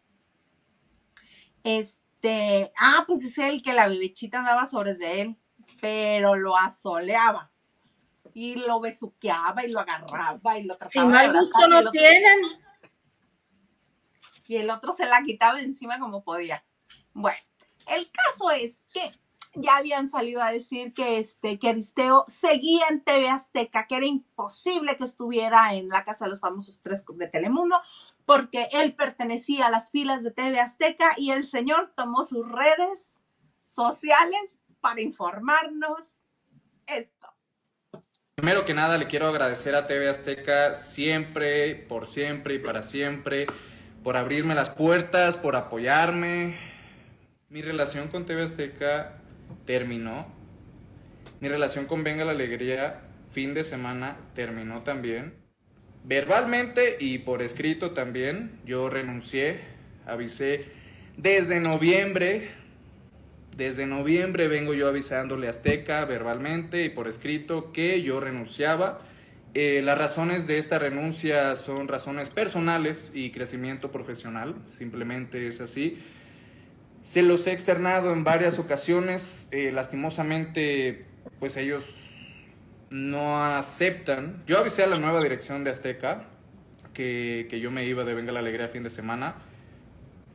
Este, ah, pues es el que la bebechita andaba sobre de él, pero lo asoleaba. Y lo besuqueaba y lo agarraba y lo trataba Si mal gusto no otro- tienen. y el otro se la quitaba de encima como podía. Bueno, el caso es que ya habían salido a decir que este que Aristeo seguía en TV Azteca, que era imposible que estuviera en la Casa de los Famosos Tres de Telemundo, porque él pertenecía a las filas de TV Azteca y el señor tomó sus redes sociales para informarnos esto. Primero que nada le quiero agradecer a TV Azteca siempre, por siempre y para siempre, por abrirme las puertas, por apoyarme. Mi relación con TV Azteca terminó. Mi relación con Venga la Alegría, fin de semana, terminó también. Verbalmente y por escrito también, yo renuncié, avisé desde noviembre desde noviembre vengo yo avisándole a Azteca verbalmente y por escrito que yo renunciaba. Eh, las razones de esta renuncia son razones personales y crecimiento profesional, simplemente es así. Se los he externado en varias ocasiones, eh, lastimosamente pues ellos no aceptan. Yo avisé a la nueva dirección de Azteca que, que yo me iba de Venga la Alegría fin de semana.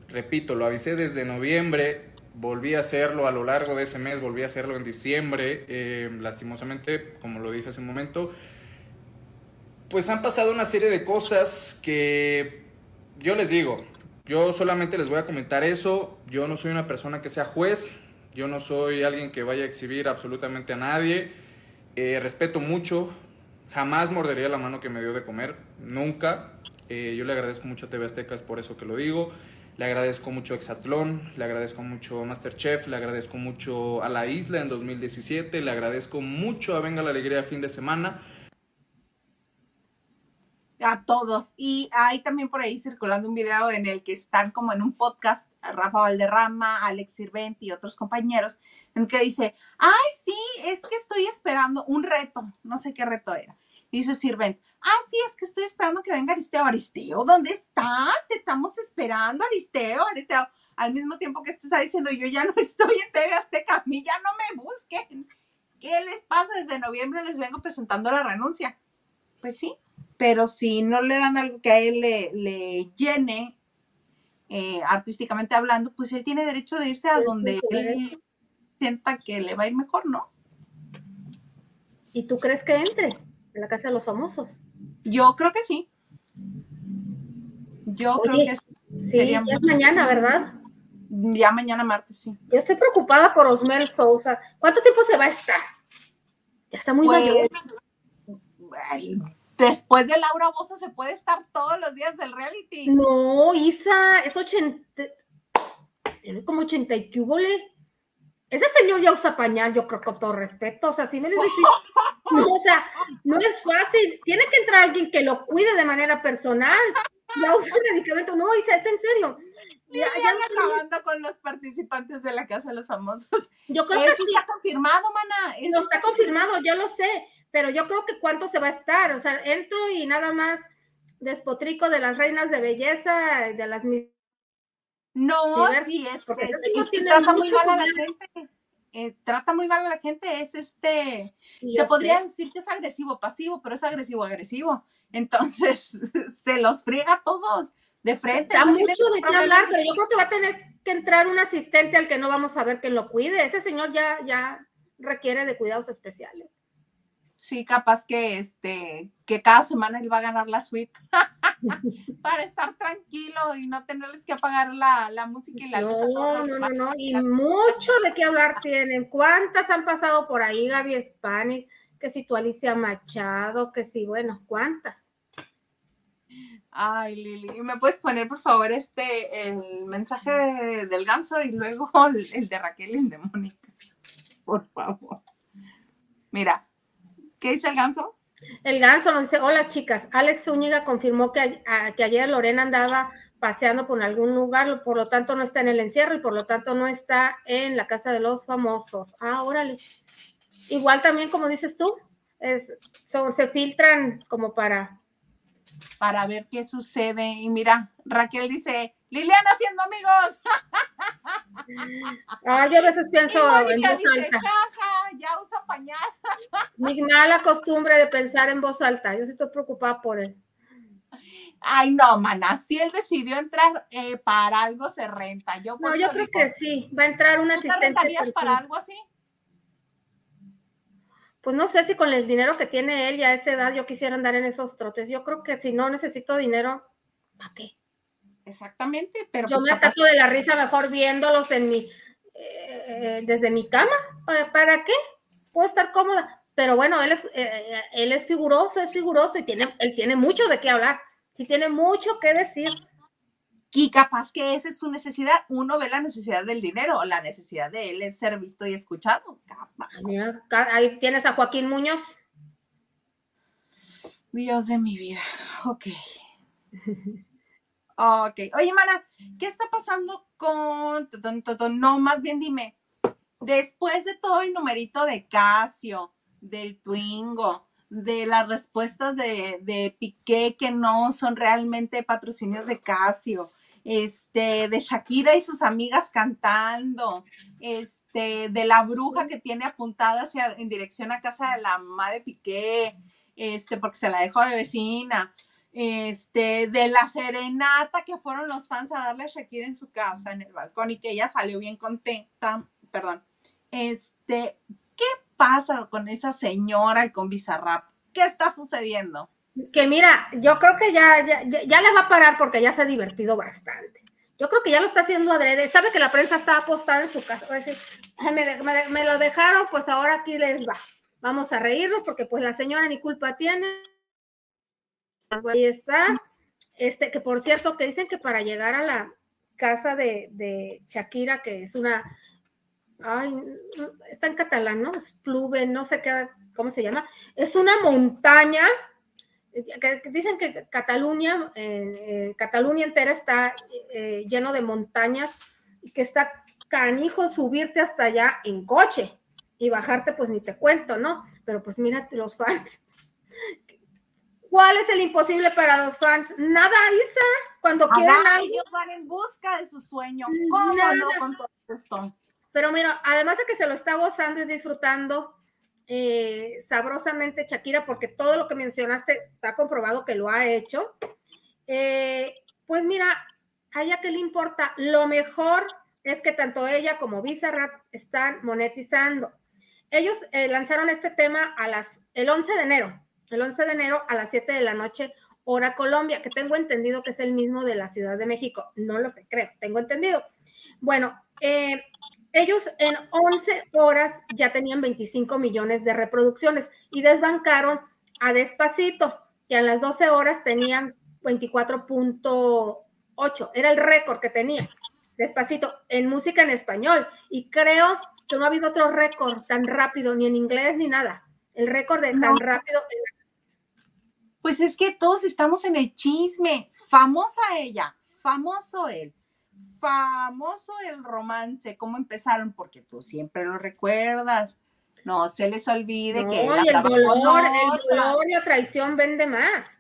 Repito, lo avisé desde noviembre, volví a hacerlo a lo largo de ese mes, volví a hacerlo en diciembre, eh, lastimosamente, como lo dije hace un momento, pues han pasado una serie de cosas que yo les digo, yo solamente les voy a comentar eso, yo no soy una persona que sea juez, yo no soy alguien que vaya a exhibir absolutamente a nadie, eh, respeto mucho, jamás mordería la mano que me dio de comer, nunca, Eh, yo le agradezco mucho a TV Azteca, es por eso que lo digo. Le agradezco mucho a Exatlón, le agradezco mucho a Masterchef, le agradezco mucho a La Isla en 2017, le agradezco mucho a Venga la Alegría fin de semana. A todos. Y hay también por ahí circulando un video en el que están como en un podcast, Rafa Valderrama, Alex Sirvent y otros compañeros, en que dice, ay, sí, es que estoy esperando un reto, no sé qué reto era. Dice Sirvent, ah, sí, es que estoy esperando que venga Aristeo. Aristeo, ¿dónde estás? Te estamos esperando, Aristeo, Aristeo. Al mismo tiempo que este está diciendo, yo ya no <laughs> estoy en TV Azteca, a mí ya no me busquen. ¿Qué les pasa? Desde noviembre les vengo presentando la renuncia. Pues sí, pero si no le dan algo que a él le, le llene, eh, artísticamente hablando, pues él tiene derecho de irse a donde él sienta que le va a ir mejor, ¿no? ¿Y tú crees que entre en la casa de los famosos? Yo creo que sí. Yo Oye, creo que sí. Sí, ya es mañana, ¿verdad? ya mañana martes sí. Yo estoy preocupada por Osmel Sousa. ¿Cuánto tiempo se va a estar? Ya está muy mayor. Pues, ay, Después de Laura Bozo se puede estar todos los días del reality. No, Isa, es 80, tiene como 80 y cúbole. Ese señor ya usa pañal, yo creo con todo respeto. O sea, si no les decís, no, o sea, no es fácil. Tiene que entrar alguien que lo cuide de manera personal. Ya usa medicamento. No, Isa, es en serio. Ya, Ya- ya acabando con los participantes de la Casa de los Famosos. yo creo que sí. está confirmado, mana. No Eso está confirmado, ya lo sé, pero yo creo que cuánto se va a estar. O sea, entro y nada más despotrico de las reinas de belleza, de las mis- No, sí, es, porque es- es que trata muy mal a la gente. Eh, trata muy mal a la gente, es este, te podría sé. decir que es agresivo pasivo, pero es agresivo agresivo. Entonces, <laughs> se los friega a todos de frente. Tiene mucho de qué hablar, pero yo creo que va a tener que entrar un asistente al que no vamos a ver que lo cuide. Ese señor ya, ya requiere de cuidados especiales. Sí, capaz que este, que cada semana él va a ganar la suite <laughs> para estar tranquilo y no tenerles que apagar la, la música y la luz. No, todos no, no, demás. no. Y mucho de qué hablar tienen. ¿Cuántas han pasado por ahí, Gaby Spanik? Que si tú Alicia Machado, que si, bueno, ¿cuántas? Ay, Lili, ¿me puedes poner por favor este el mensaje de- del ganso y luego el, <laughs> el de Raquel y el de Mónica? Por favor. Mira, ¿qué dice el ganso? El ganso nos dice, hola chicas, Alex Zúñiga confirmó que, a- a- que ayer Lorena andaba paseando por algún lugar, por lo tanto no está en el encierro y por lo tanto no está en la casa de los famosos. Ah, órale. Igual también, como dices tú, es, son- se filtran como para... Para ver qué sucede. Y mira, Raquel dice, Liliana haciendo amigos. <laughs> Ah, yo a veces pienso Y en voz dice, alta. jaja, ya usa pañal. Mi mala costumbre de pensar en voz alta. Yo sí estoy preocupada por él. Ay, no, mana, si él decidió entrar eh, para algo se renta. Yo, No, yo creo digo, que sí. Va a entrar un ¿tú te asistente. rentarías para algo así? Pues no sé si con el dinero que tiene él y a esa edad yo quisiera andar en esos trotes. Yo creo que si no necesito dinero, ¿para qué? Exactamente, pero Yo pues me capaz- ataco de la risa mejor viéndolos en mi, eh, desde mi cama. ¿Para, para qué? Puedo estar cómoda. Pero bueno, él es, eh, él es figuroso, es figuroso y tiene, él tiene mucho de qué hablar. Sí tiene mucho que decir. Y capaz que esa es su necesidad. Uno ve la necesidad del dinero, la necesidad de él es ser visto y escuchado. Capaz. Mira, ahí tienes a Joaquín Muñoz. Dios de mi vida. Ok. <laughs> Ok. Oye, mana, ¿qué está pasando con... No, más bien dime. Después de todo el numerito de Casio, del Twingo, de las respuestas de, Piqué que no son realmente patrocinios de Casio, este, de Shakira y sus amigas cantando, este, de la bruja que tiene apuntada en dirección a casa de la mamá de Piqué, este, porque se la dejó de vecina, este, de la serenata que fueron los fans a darle a Shakira en su casa, en el balcón, y que ella salió bien contenta, perdón, este, ¿qué pasa con esa señora y con Bizarrap? ¿Qué está sucediendo? Que mira, yo creo que ya, ya, ya, ya le va a parar porque ya se ha divertido bastante. Yo creo que ya lo está haciendo adrede. Sabe que la prensa está apostada en su casa. Va a decir, "Ay, me, me lo dejaron, pues ahora aquí les va. Vamos a reírnos porque pues la señora ni culpa tiene. Ahí está. Este, que por cierto, que dicen que para llegar a la casa de, de Shakira, que es una, ay, está en catalán, ¿no? Es Pluve, no sé qué, cómo se llama. Es una montaña que- dicen que Cataluña, eh, Cataluña entera está eh, lleno de montañas que está canijo subirte hasta allá en coche y bajarte, pues ni te cuento, ¿no? Pero pues mira los fans. <laughs> ¿Cuál es el imposible para los fans? Nada, Isa, cuando quieren Ajá, algo. ellos van en busca de su sueño. ¿Cómo nada. no con todo esto? Pero mira, además de que se lo está gozando y disfrutando eh, sabrosamente Shakira, porque todo lo que mencionaste está comprobado que lo ha hecho, eh, pues mira, a ella que le importa, lo mejor es que tanto ella como Bizarrap están monetizando. Ellos eh, lanzaron este tema a las, el 11 de enero, el 11 de enero a las 7 de la noche, hora Colombia, que tengo entendido que es el mismo de la Ciudad de México. No lo sé, creo, tengo entendido. Bueno, eh, ellos en 11 horas ya tenían 25 millones de reproducciones y desbancaron a Despacito. y a las 12 horas tenían 24.8. Era el récord que tenía. Despacito, en música en español. Y creo que no ha habido otro récord tan rápido, ni en inglés ni nada. El récord de tan rápido. Pues es que todos estamos en el chisme. Famosa ella, famoso él, famoso el romance. ¿Cómo empezaron? Porque tú siempre lo recuerdas. No se les olvide que. el dolor, el dolor y la traición vende más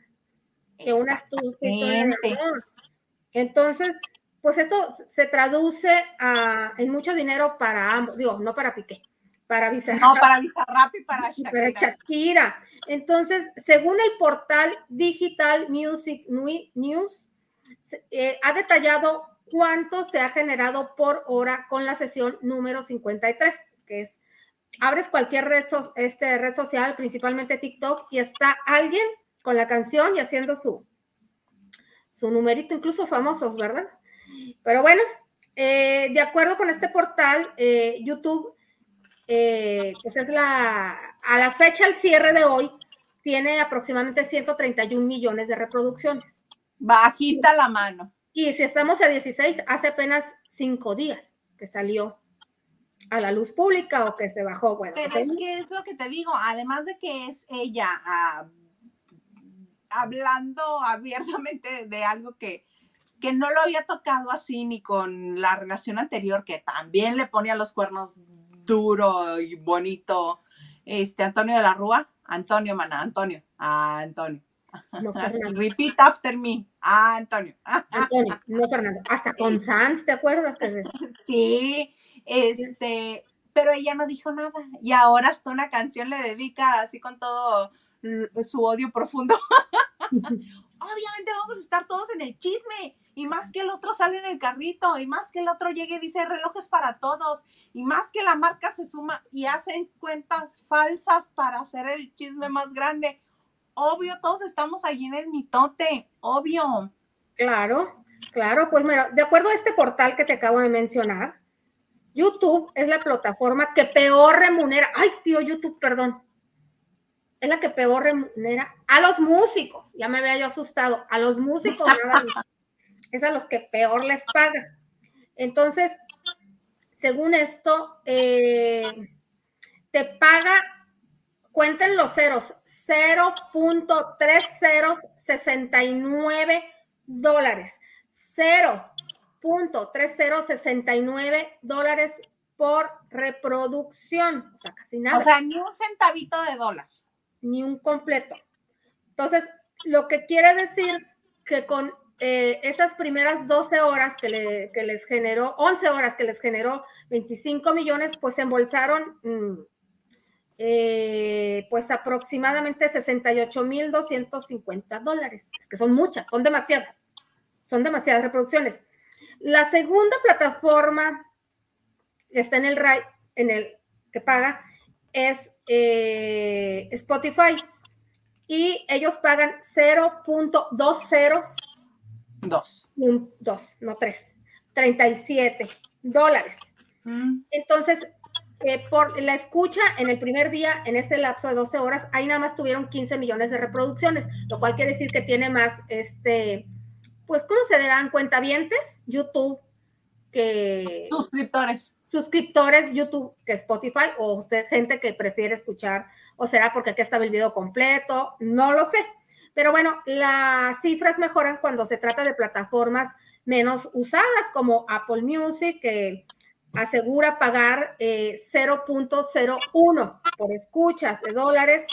que una historia Entonces, pues esto se traduce a, en mucho dinero para ambos, digo, no para Piqué, para Bizarrap. No, para Bizarrap y para Shakira. Para Shakira. Entonces, según el portal Digital Music News, eh, ha detallado cuánto se ha generado por hora con la sesión número 53, que es, abres cualquier red, este, red social, principalmente TikTok, y está alguien con la canción y haciendo su, su numerito, incluso famosos, ¿verdad? Pero bueno, eh, de acuerdo con este portal, eh, YouTube, eh, pues es la, a la fecha, el cierre de hoy, tiene aproximadamente 131 millones de reproducciones. Bajita la mano. Y si estamos a 16, hace apenas cinco días que salió a la luz pública o que se bajó. Bueno, Pero pues es que es lo que te digo, además de que es ella ah, hablando abiertamente de algo que, que no lo había tocado así ni con la relación anterior, que también le ponía los cuernos duro y bonito, este Antonio de la Rúa, Antonio Mana, Antonio, Antonio. No, <laughs> Repeat after me. Ah, Antonio. Antonio, <laughs> no Fernando. Hasta con Sans, ¿te acuerdas? Sí, este, pero ella no dijo nada. Y ahora hasta una canción le dedica así con todo su odio profundo. <laughs> Obviamente vamos a estar todos en el chisme. Y más que el otro sale en el carrito, y más que el otro llegue y dice relojes para todos, y más que la marca se suma y hacen cuentas falsas para hacer el chisme más grande. Obvio, todos estamos allí en el mitote, obvio. Claro, claro, pues mira, de acuerdo a este portal que te acabo de mencionar, YouTube es la plataforma que peor remunera. Ay, tío, YouTube, perdón es la que peor remunera a los músicos. Ya me había yo asustado. A los músicos <laughs> es a los que peor les paga. Entonces, según esto, eh, te paga, cuenten los ceros, 0.3069 dólares. 0.3069 dólares por reproducción. O sea, casi nada. O sea, ni un centavito de dólar ni un completo. Entonces, lo que quiere decir que con eh, esas primeras 12 horas que, les generó, 11 horas que les generó 25 millones, pues se embolsaron mm, eh, pues aproximadamente 68 mil 250 dólares, es que son muchas, son demasiadas, son demasiadas reproducciones. La segunda plataforma está en el RAI, en el que paga, es eh, Spotify y ellos pagan 0.2 Dos. Dos, no tres. 37 dólares. Mm. Entonces, eh, por la escucha en el primer día, en ese lapso de 12 horas, ahí nada más tuvieron 15 millones de reproducciones, lo cual quiere decir que tiene más, este, pues, ¿cómo se darán cuentavientes? YouTube que... Suscriptores suscriptores YouTube que Spotify o gente que prefiere escuchar o será porque aquí estaba el video completo, no lo sé. Pero bueno, las cifras mejoran cuando se trata de plataformas menos usadas como Apple Music, que asegura pagar 0.01 eh, por escuchas de dólares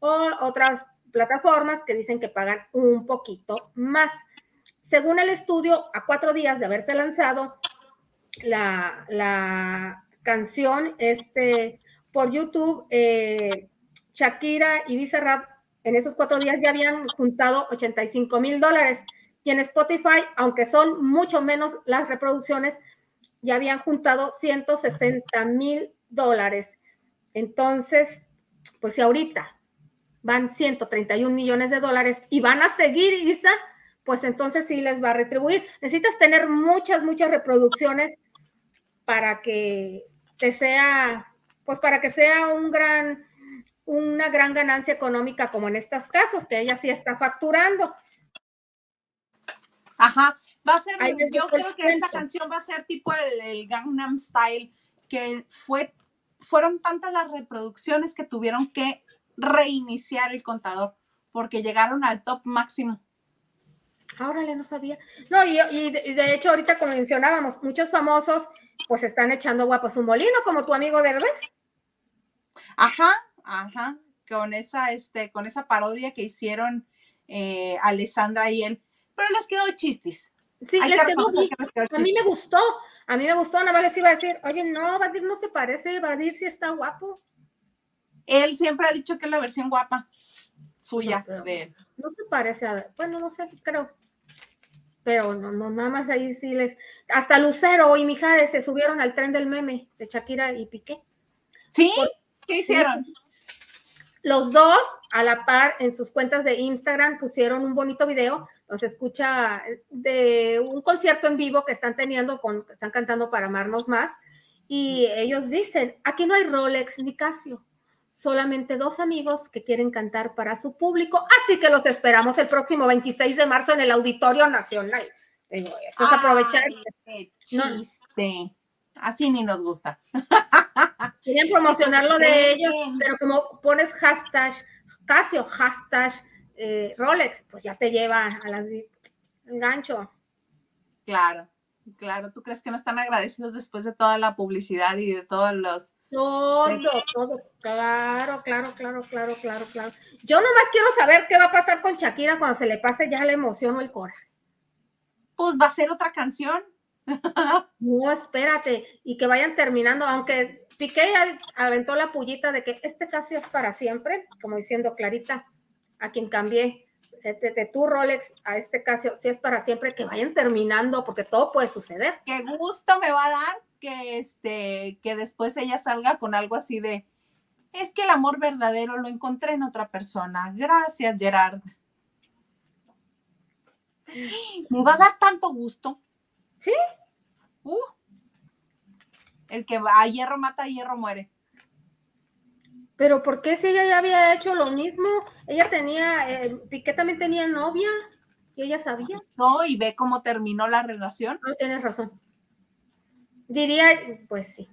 o otras plataformas que dicen que pagan un poquito más. Según el estudio, a cuatro días de haberse lanzado, la, canción este, por YouTube. Eh, Shakira y Bizarrap en esos cuatro días ya habían juntado 85 mil dólares. Y en Spotify, aunque son mucho menos las reproducciones, ya habían juntado 160 mil dólares. Entonces, pues si ahorita van 131 millones de dólares y van a seguir, Isa, pues entonces sí les va a retribuir. Necesitas tener muchas, muchas reproducciones para que te sea, pues para que sea un gran una gran ganancia económica como en estos casos, que ella sí está facturando. Ajá, va a ser, yo creo que esta canción va a ser tipo el, el Gangnam Style, que fue, fueron tantas las reproducciones que tuvieron que reiniciar el contador, porque llegaron al top máximo. Órale, no sabía. No, y, y, de hecho, ahorita como mencionábamos, muchos famosos pues están echando guapos un molino, como tu amigo Derbez. Ajá, ajá, con esa, este, con esa parodia que hicieron eh, Alessandra y él, pero les quedó chistis. Sí, les quedó, a mí me gustó, a mí me gustó, nada más les iba a decir, oye, no, Badir no se parece, Badir sí está guapo. Él siempre ha dicho que es la versión guapa suya de él. No se parece a, bueno, no sé, creo. Pero no, no, nada más ahí sí les. Hasta Lucero y Mijares se subieron al tren del meme de Shakira y Piqué. ¿Sí? ¿Qué hicieron? Los dos, a la par, en sus cuentas de Instagram pusieron un bonito video, nos escucha de un concierto en vivo que están teniendo, con, están cantando para amarnos más, y ellos dicen, aquí no hay Rolex ni Casio, solamente dos amigos que quieren cantar para su público, así que los esperamos el próximo 26 de marzo en el Auditorio Nacional. eso es aprovechar. chiste. Así ni nos gusta. <laughs> Quieren promocionarlo de ellos, pero como pones hashtag Casio, hashtag eh, Rolex, pues ya te lleva a las gancho. Claro. Claro, ¿tú crees que no están agradecidos después de toda la publicidad y de todos los... Todo, todo, claro, claro, claro, claro, claro, claro. Yo nomás quiero saber qué va a pasar con Shakira cuando se le pase ya la emoción o el coraje. Pues va a ser otra canción. <laughs> no, espérate, y que vayan terminando, aunque Piqué aventó la pullita de que este caso es para siempre, como diciendo Clarita, a quien cambié de, tu Rolex a este caso, si es para siempre, que vayan terminando, porque todo puede suceder. Qué gusto me va a dar que, este, que después ella salga con algo así de, es que el amor verdadero lo encontré en otra persona. Gracias, Gerard. Me va a dar tanto gusto. ¿Sí? Uh, el que va a hierro mata, a hierro muere. Pero ¿por qué si ella ya había hecho lo mismo? Ella tenía, eh, Piqué también tenía novia y ella sabía. No, y ve cómo terminó la relación. No, tienes razón. Diría, pues sí.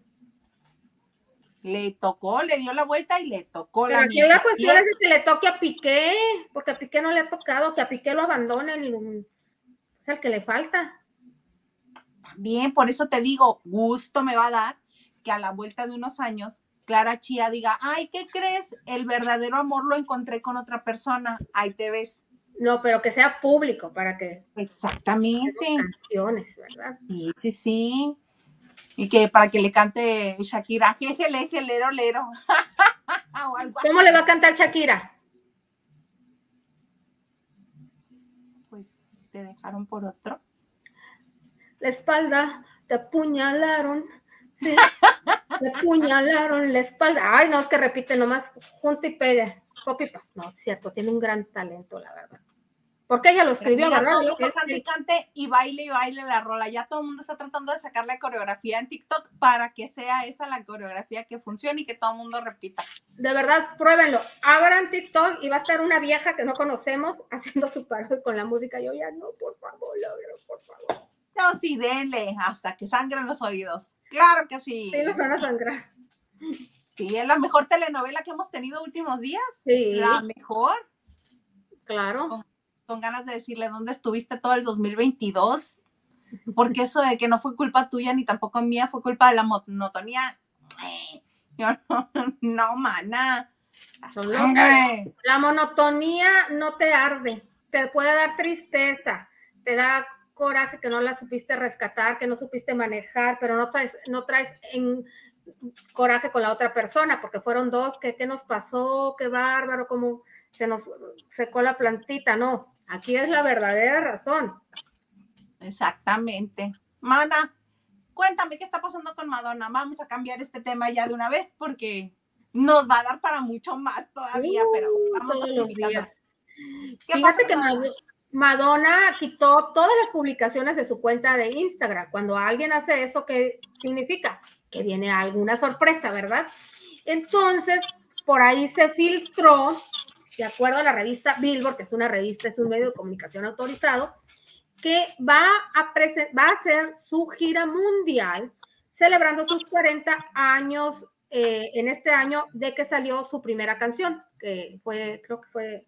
Le tocó, le dio la vuelta y le tocó Pero la aquí la cuestión es que le toque a Piqué, porque a Piqué no le ha tocado, que a Piqué lo abandonen. Es el que le falta. Bien, por eso te digo, gusto me va a dar que a la vuelta de unos años Clara Chía diga, ay, ¿qué crees? El verdadero amor lo encontré con otra persona, ahí te ves. No, pero que sea público para que. Exactamente. Canciones, ¿verdad? Sí, sí, sí. Y que para que le cante Shakira, jejele, lero, lero. <laughs> ¿Cómo le va a cantar Shakira? Pues te dejaron por otro. La espalda, te apuñalaron. Sí. <laughs> Le puñalaron la espalda. Ay, no, es que repite nomás, junta y pega. Copy No, cierto, tiene un gran talento, la verdad. Porque ella lo escribió, ¿verdad? y baile y baile la rola. Ya todo el mundo está tratando de sacar la coreografía en TikTok para que sea esa la coreografía que funcione y que todo el mundo repita. De verdad, pruébenlo. Abran TikTok y va a estar una vieja que no conocemos <laughs> haciendo su parodia con la música. Yo ya no, por favor, por favor. No, sí, denle hasta que sangren los oídos. Claro que sí. Sí, nos van a sangrar. Sí, es la mejor telenovela que hemos tenido últimos días. Sí. La mejor. Claro. Con, ganas de decirle dónde estuviste todo el 2022. Porque eso de que no fue culpa tuya ni tampoco mía, fue culpa de la monotonía. <laughs> Yo no, no, mana. La monotonía no te arde, te puede dar tristeza, te da coraje que no la supiste rescatar, que no supiste manejar, pero no traes, no traes en coraje con la otra persona, porque fueron dos, que qué nos pasó? Qué bárbaro, cómo se nos secó la plantita, no. Aquí es la verdadera razón. Exactamente. Mana, cuéntame qué está pasando con Madonna. Vamos a cambiar este tema ya de una vez porque nos va a dar para mucho más todavía, pero vamos todos los días. ¿Qué pasa que Madonna quitó todas las publicaciones de su cuenta de Instagram. Cuando alguien hace eso, ¿qué significa? Que viene alguna sorpresa, ¿verdad? Entonces, por ahí se filtró, de acuerdo a la revista Billboard, que es una revista, es un medio de comunicación autorizado, que va a, va a hacer su gira mundial celebrando sus 40 años eh, en este año de que salió su primera canción, que fue, creo que fue,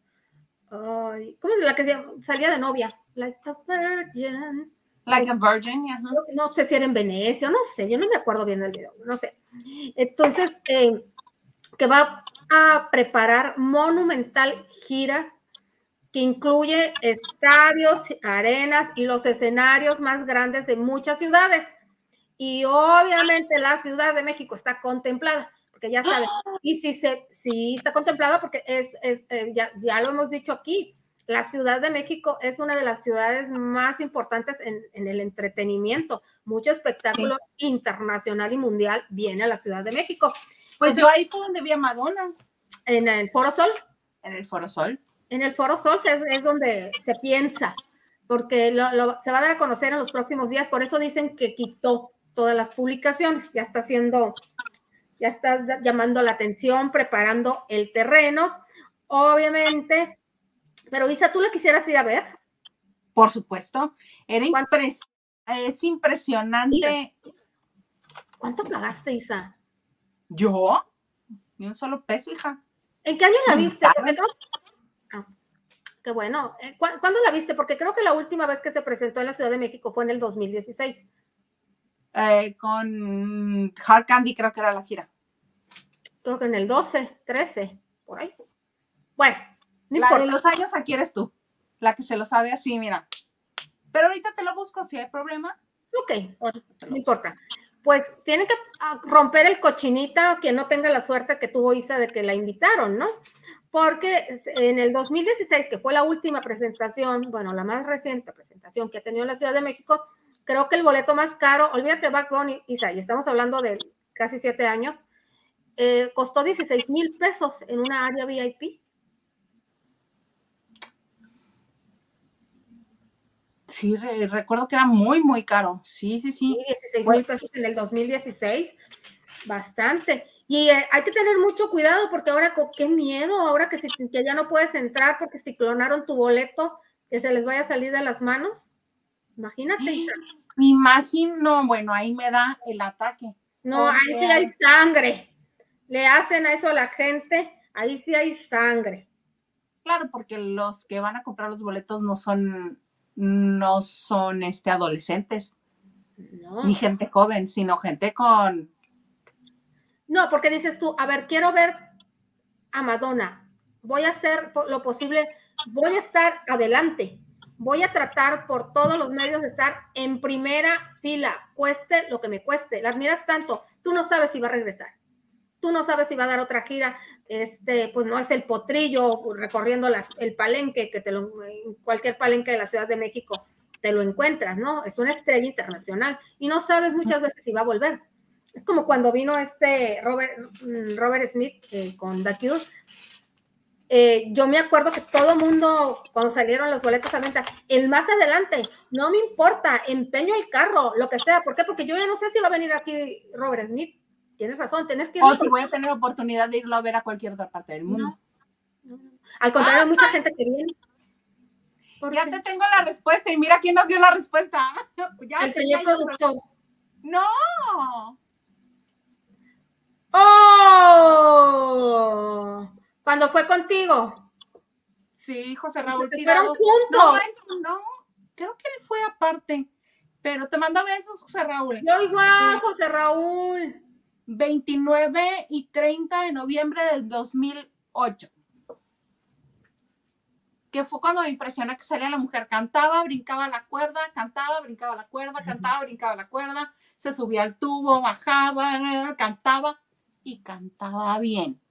¿cómo es la que salía de novia? Like a Virgin. Like a Virgin, yeah. no, sé si era en Venecia, no sé, yo no me acuerdo bien del video, no sé. Entonces, eh, que va a preparar monumental gira que incluye estadios, arenas y los escenarios más grandes de muchas ciudades. Y obviamente la Ciudad de México está contemplada, porque ya saben, y si se, sí está contemplada porque es, es eh, ya, ya, lo hemos dicho aquí, la Ciudad de México es una de las ciudades más importantes en, en el entretenimiento. Mucho espectáculo internacional y mundial viene a la Ciudad de México. Pues yo ahí fue donde vi a Madonna. En el Foro Sol. En el Foro Sol. En el Foro Sol es, es donde se piensa, porque lo, lo, se va a dar a conocer en los próximos días, por eso dicen que quitó todas las publicaciones, ya está haciendo, ya está llamando la atención, preparando el terreno, obviamente. Pero Isa, ¿tú la quisieras ir a ver? Por supuesto, era impres es impresionante. ¿Cuánto pagaste, Isa? ¿Yo? Ni un solo peso, hija. ¿En qué año la viste? Ah, qué bueno. Eh, ¿Cuándo la viste? Porque creo que la última vez que se presentó en la Ciudad de México fue en el 2016. Eh, con Hard Candy creo que era la gira. Creo que en el 12, 13, por ahí. Bueno, no la de los años aquí eres tú, la que se lo sabe así, mira. Pero ahorita te lo busco si hay problema. Ok, no importa. Pues tiene que ah, romper el cochinita quien no tenga la suerte que tuvo Isa de que la invitaron, ¿no? Porque en el 2016, que fue la última presentación, bueno, la más reciente presentación que ha tenido la Ciudad de México, creo que el boleto más caro, olvídate Backbone, Isa, y estamos hablando de casi siete años, eh, costó 16 mil pesos en una área VIP. Sí, recuerdo que era muy, muy caro. Sí, sí, sí. 16 mil pesos en el 2016. Bastante. Y eh, hay que tener mucho cuidado porque ahora, qué miedo, ahora que, si, que ya no puedes entrar porque si clonaron tu boleto, que se les vaya a salir de las manos. Imagínate. Me imagino, bueno, ahí me da el ataque. No, ahí sí hay sangre. Le hacen a eso a la gente, ahí sí hay sangre. Claro, porque los que van a comprar los boletos no son, no son este adolescentes, ni gente joven, sino gente con. No, porque dices tú, a ver, quiero ver a Madonna, voy a hacer lo posible, voy a estar adelante, voy a tratar por todos los medios de estar en primera fila, cueste lo que me cueste. La admiras tanto, tú no sabes si va a regresar. Tú no sabes si va a dar otra gira, este, pues no es el potrillo recorriendo el palenque, que te lo, cualquier palenque de la Ciudad de México te lo encuentras, ¿no? Es una estrella internacional y no sabes muchas veces si va a volver. Es como cuando vino este Robert, mm, Smith eh, con The eh, yo me acuerdo que todo mundo, cuando salieron los boletos a venta, el más adelante, no me importa, empeño el carro, lo que sea. ¿Por qué? Porque yo ya no sé si va a venir aquí Robert Smith. Tienes razón, tienes que... O si voy a tener oportunidad de irlo a ver a cualquier otra parte del mundo. Al contrario, hay mucha gente que viene. Ya te tengo la respuesta y mira quién nos dio la respuesta. <laughs> el señor productor. No. ¡Oh! Cuando fue contigo. Sí, José Raúl. Fueron juntos. No, creo que él fue aparte. Pero te mando besos, José Raúl. Yo igual, José Raúl. 29 y 30 de noviembre del 2008. Que fue cuando me impresionó que salía la mujer. Cantaba, brincaba la cuerda, cantaba, brincaba la cuerda, cantaba, brincaba la cuerda, se subía al tubo, bajaba, cantaba y cantaba bien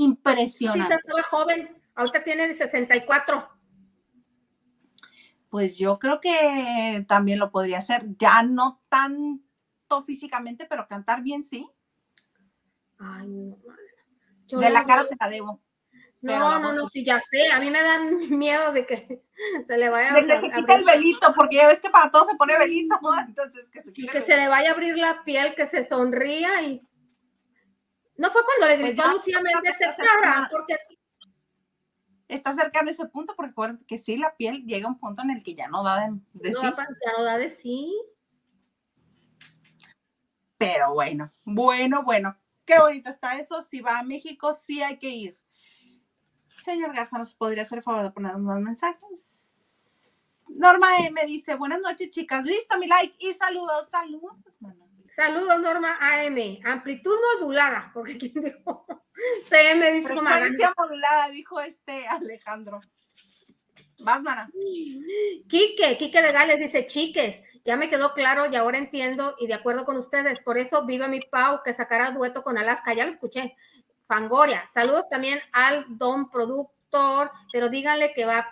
impresionante. Sí, estaba joven, ahorita tiene 64. Pues yo creo que también lo podría hacer, ya no tanto físicamente, pero cantar bien sí. Ay, no. de la cara te la debo. No, no, no, sí, ya sé. A mí me dan miedo de que <laughs> se le vaya a. Quite el velito, porque ya ves que para todo se pone velito, Entonces, que se Que se le vaya a abrir la piel, que se sonría y No fue cuando le Pues gritó ya, a Lucía Méndez porque Está cerca de ese punto, porque acuérdense que sí, la piel llega a un punto en el que ya no da de, de no sí. ya no da de sí. Pero bueno, bueno, bueno. Qué bonito está eso. Si va a México, sí hay que ir. Señor Garja, ¿nos podría hacer el favor de poner unos mensajes? Norma me dice, buenas noches, chicas. Listo, mi like y saludos, saludos, mana. Saludos, Norma AM. Amplitud modulada, porque ¿quién dijo? <laughs> PM dice como Frecuencia modulada, dijo este Alejandro. Vas, mana. Quique, Quique de Gales dice, chiques, ya me quedó claro y ahora entiendo y de acuerdo con ustedes, por eso viva mi Pau que sacará dueto con Alaska, ya lo escuché. Fangoria, saludos también al don productor, pero díganle que va,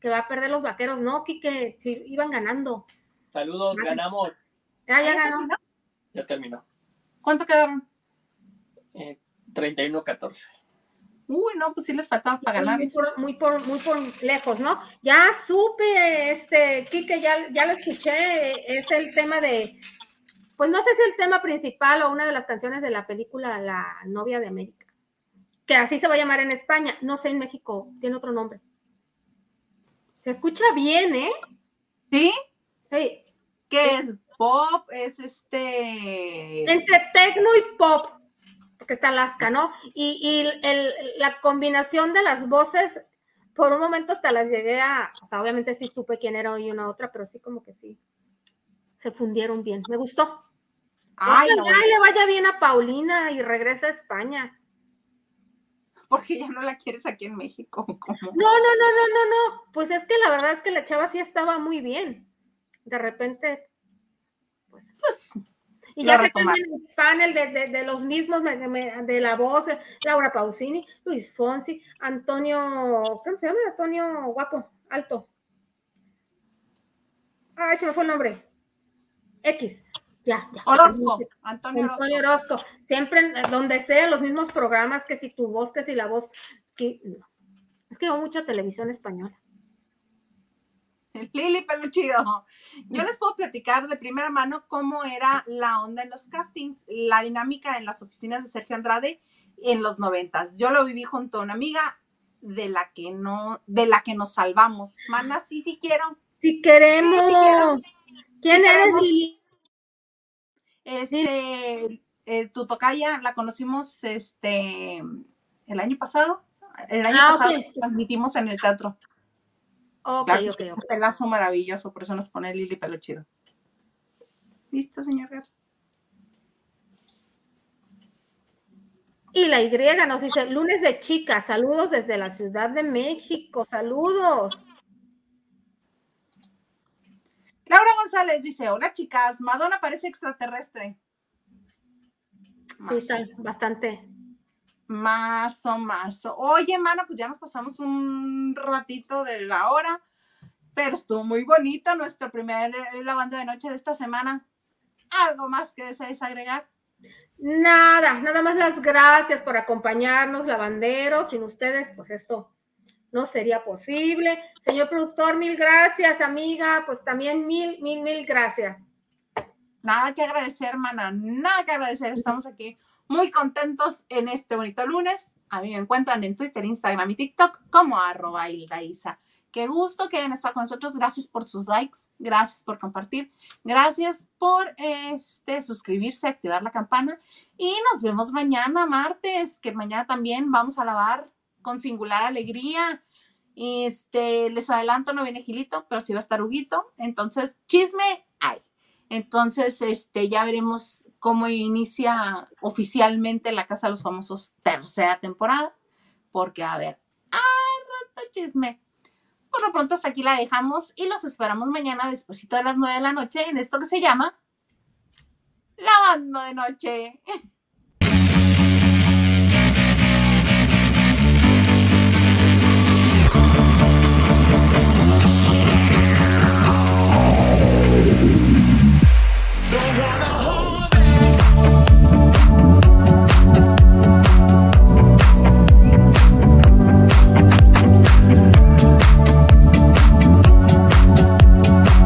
que va a perder los vaqueros, no, Quique, si iban ganando. Saludos, ganamos. Ah, ya ¿Ya ganó. Ya terminó. ¿Cuánto quedaron? Eh, 31-14. Uy, no, pues sí les faltaba para ganar. Muy por, muy por, muy por lejos, ¿no? Ya supe, este, Quique, ya, ya lo escuché, es el tema de, pues no sé si el tema principal o una de las canciones de la película La novia de América, que así se va a llamar en España, no sé en México, tiene otro nombre. Se escucha bien, ¿eh? ¿Sí? Sí, ¿Qué es? Pop, es este. entre tecno y pop, porque está Alaska, ¿no? Y, y el- la combinación de las voces, por un momento hasta las llegué a, o sea, obviamente sí supe quién era y una otra, pero sí como que sí, se fundieron bien, me gustó. Ay, Ojalá no, le vaya bien a Paulina y regrese a España. porque ya no la quieres aquí en México. ¿cómo? No, no, no, no, no, no, pues es que la verdad es que la chava sí estaba muy bien. De repente, Pues, Y ya que cambian el panel de, de- de los mismos, de la voz, eh, Laura Pausini, Luis Fonsi, Antonio, ¿cómo se llama? Antonio Guapo, Alto. Ay, se me fue el nombre. X. Ya, ya. Orozco, Antonio Orozco. Antonio Orozco. Siempre, donde sea, los mismos programas, que si tu voz, que si la voz. Que. Es que veo mucha televisión española. <laughs> Lili Peluchido. Yo les puedo platicar de primera mano cómo era la onda en los castings, la dinámica en las oficinas de Sergio Andrade en los noventas. Yo lo viví junto a una amiga de la que no, de la que nos salvamos. Mana, sí, sí quiero. Si queremos. Sí, sí quiero. ¿Quién Sí eres, queremos. Lili? Este, eh, tu tocaya la conocimos este el año pasado. El año Ah, pasado transmitimos en el teatro. Ok, Claro ok, ok. un pelazo maravilloso, por eso nos pone Lili Peluchido. ¿Listo, señor Garza? Y la Y nos dice, lunes de chicas, saludos desde la Ciudad de México, saludos. Laura González dice, hola chicas, Madonna parece extraterrestre. Sí, está bastante. Más o más. Oye, mana, pues ya nos pasamos un ratito de la hora, pero estuvo muy bonito nuestro primer eh, lavando de noche de esta semana. ¿Algo más que desees agregar? Nada, nada más las gracias por acompañarnos, lavanderos. Sin ustedes, pues esto no sería posible. Señor productor, mil gracias, amiga, pues también mil, mil, mil gracias. Nada que agradecer, hermana, nada que agradecer. Estamos aquí muy contentos en este bonito lunes. A mí me encuentran en Twitter, Instagram y TikTok como arroba. Qué gusto que hayan estado con nosotros. Gracias por sus likes, gracias por compartir, gracias por este, suscribirse, activar la campana. Y nos vemos mañana, martes, que mañana también vamos a lavar con singular alegría. Este, les adelanto, no viene Gilito, pero sí va a estar Huguito. Entonces, chisme hay. Entonces, este, ya veremos cómo inicia oficialmente la Casa de los Famosos tercera temporada, porque a ver, ¡ay, rato chisme! Por lo pronto hasta aquí la dejamos y los esperamos mañana despuesito de las nueve de la noche en esto que se llama Lavando de Noche.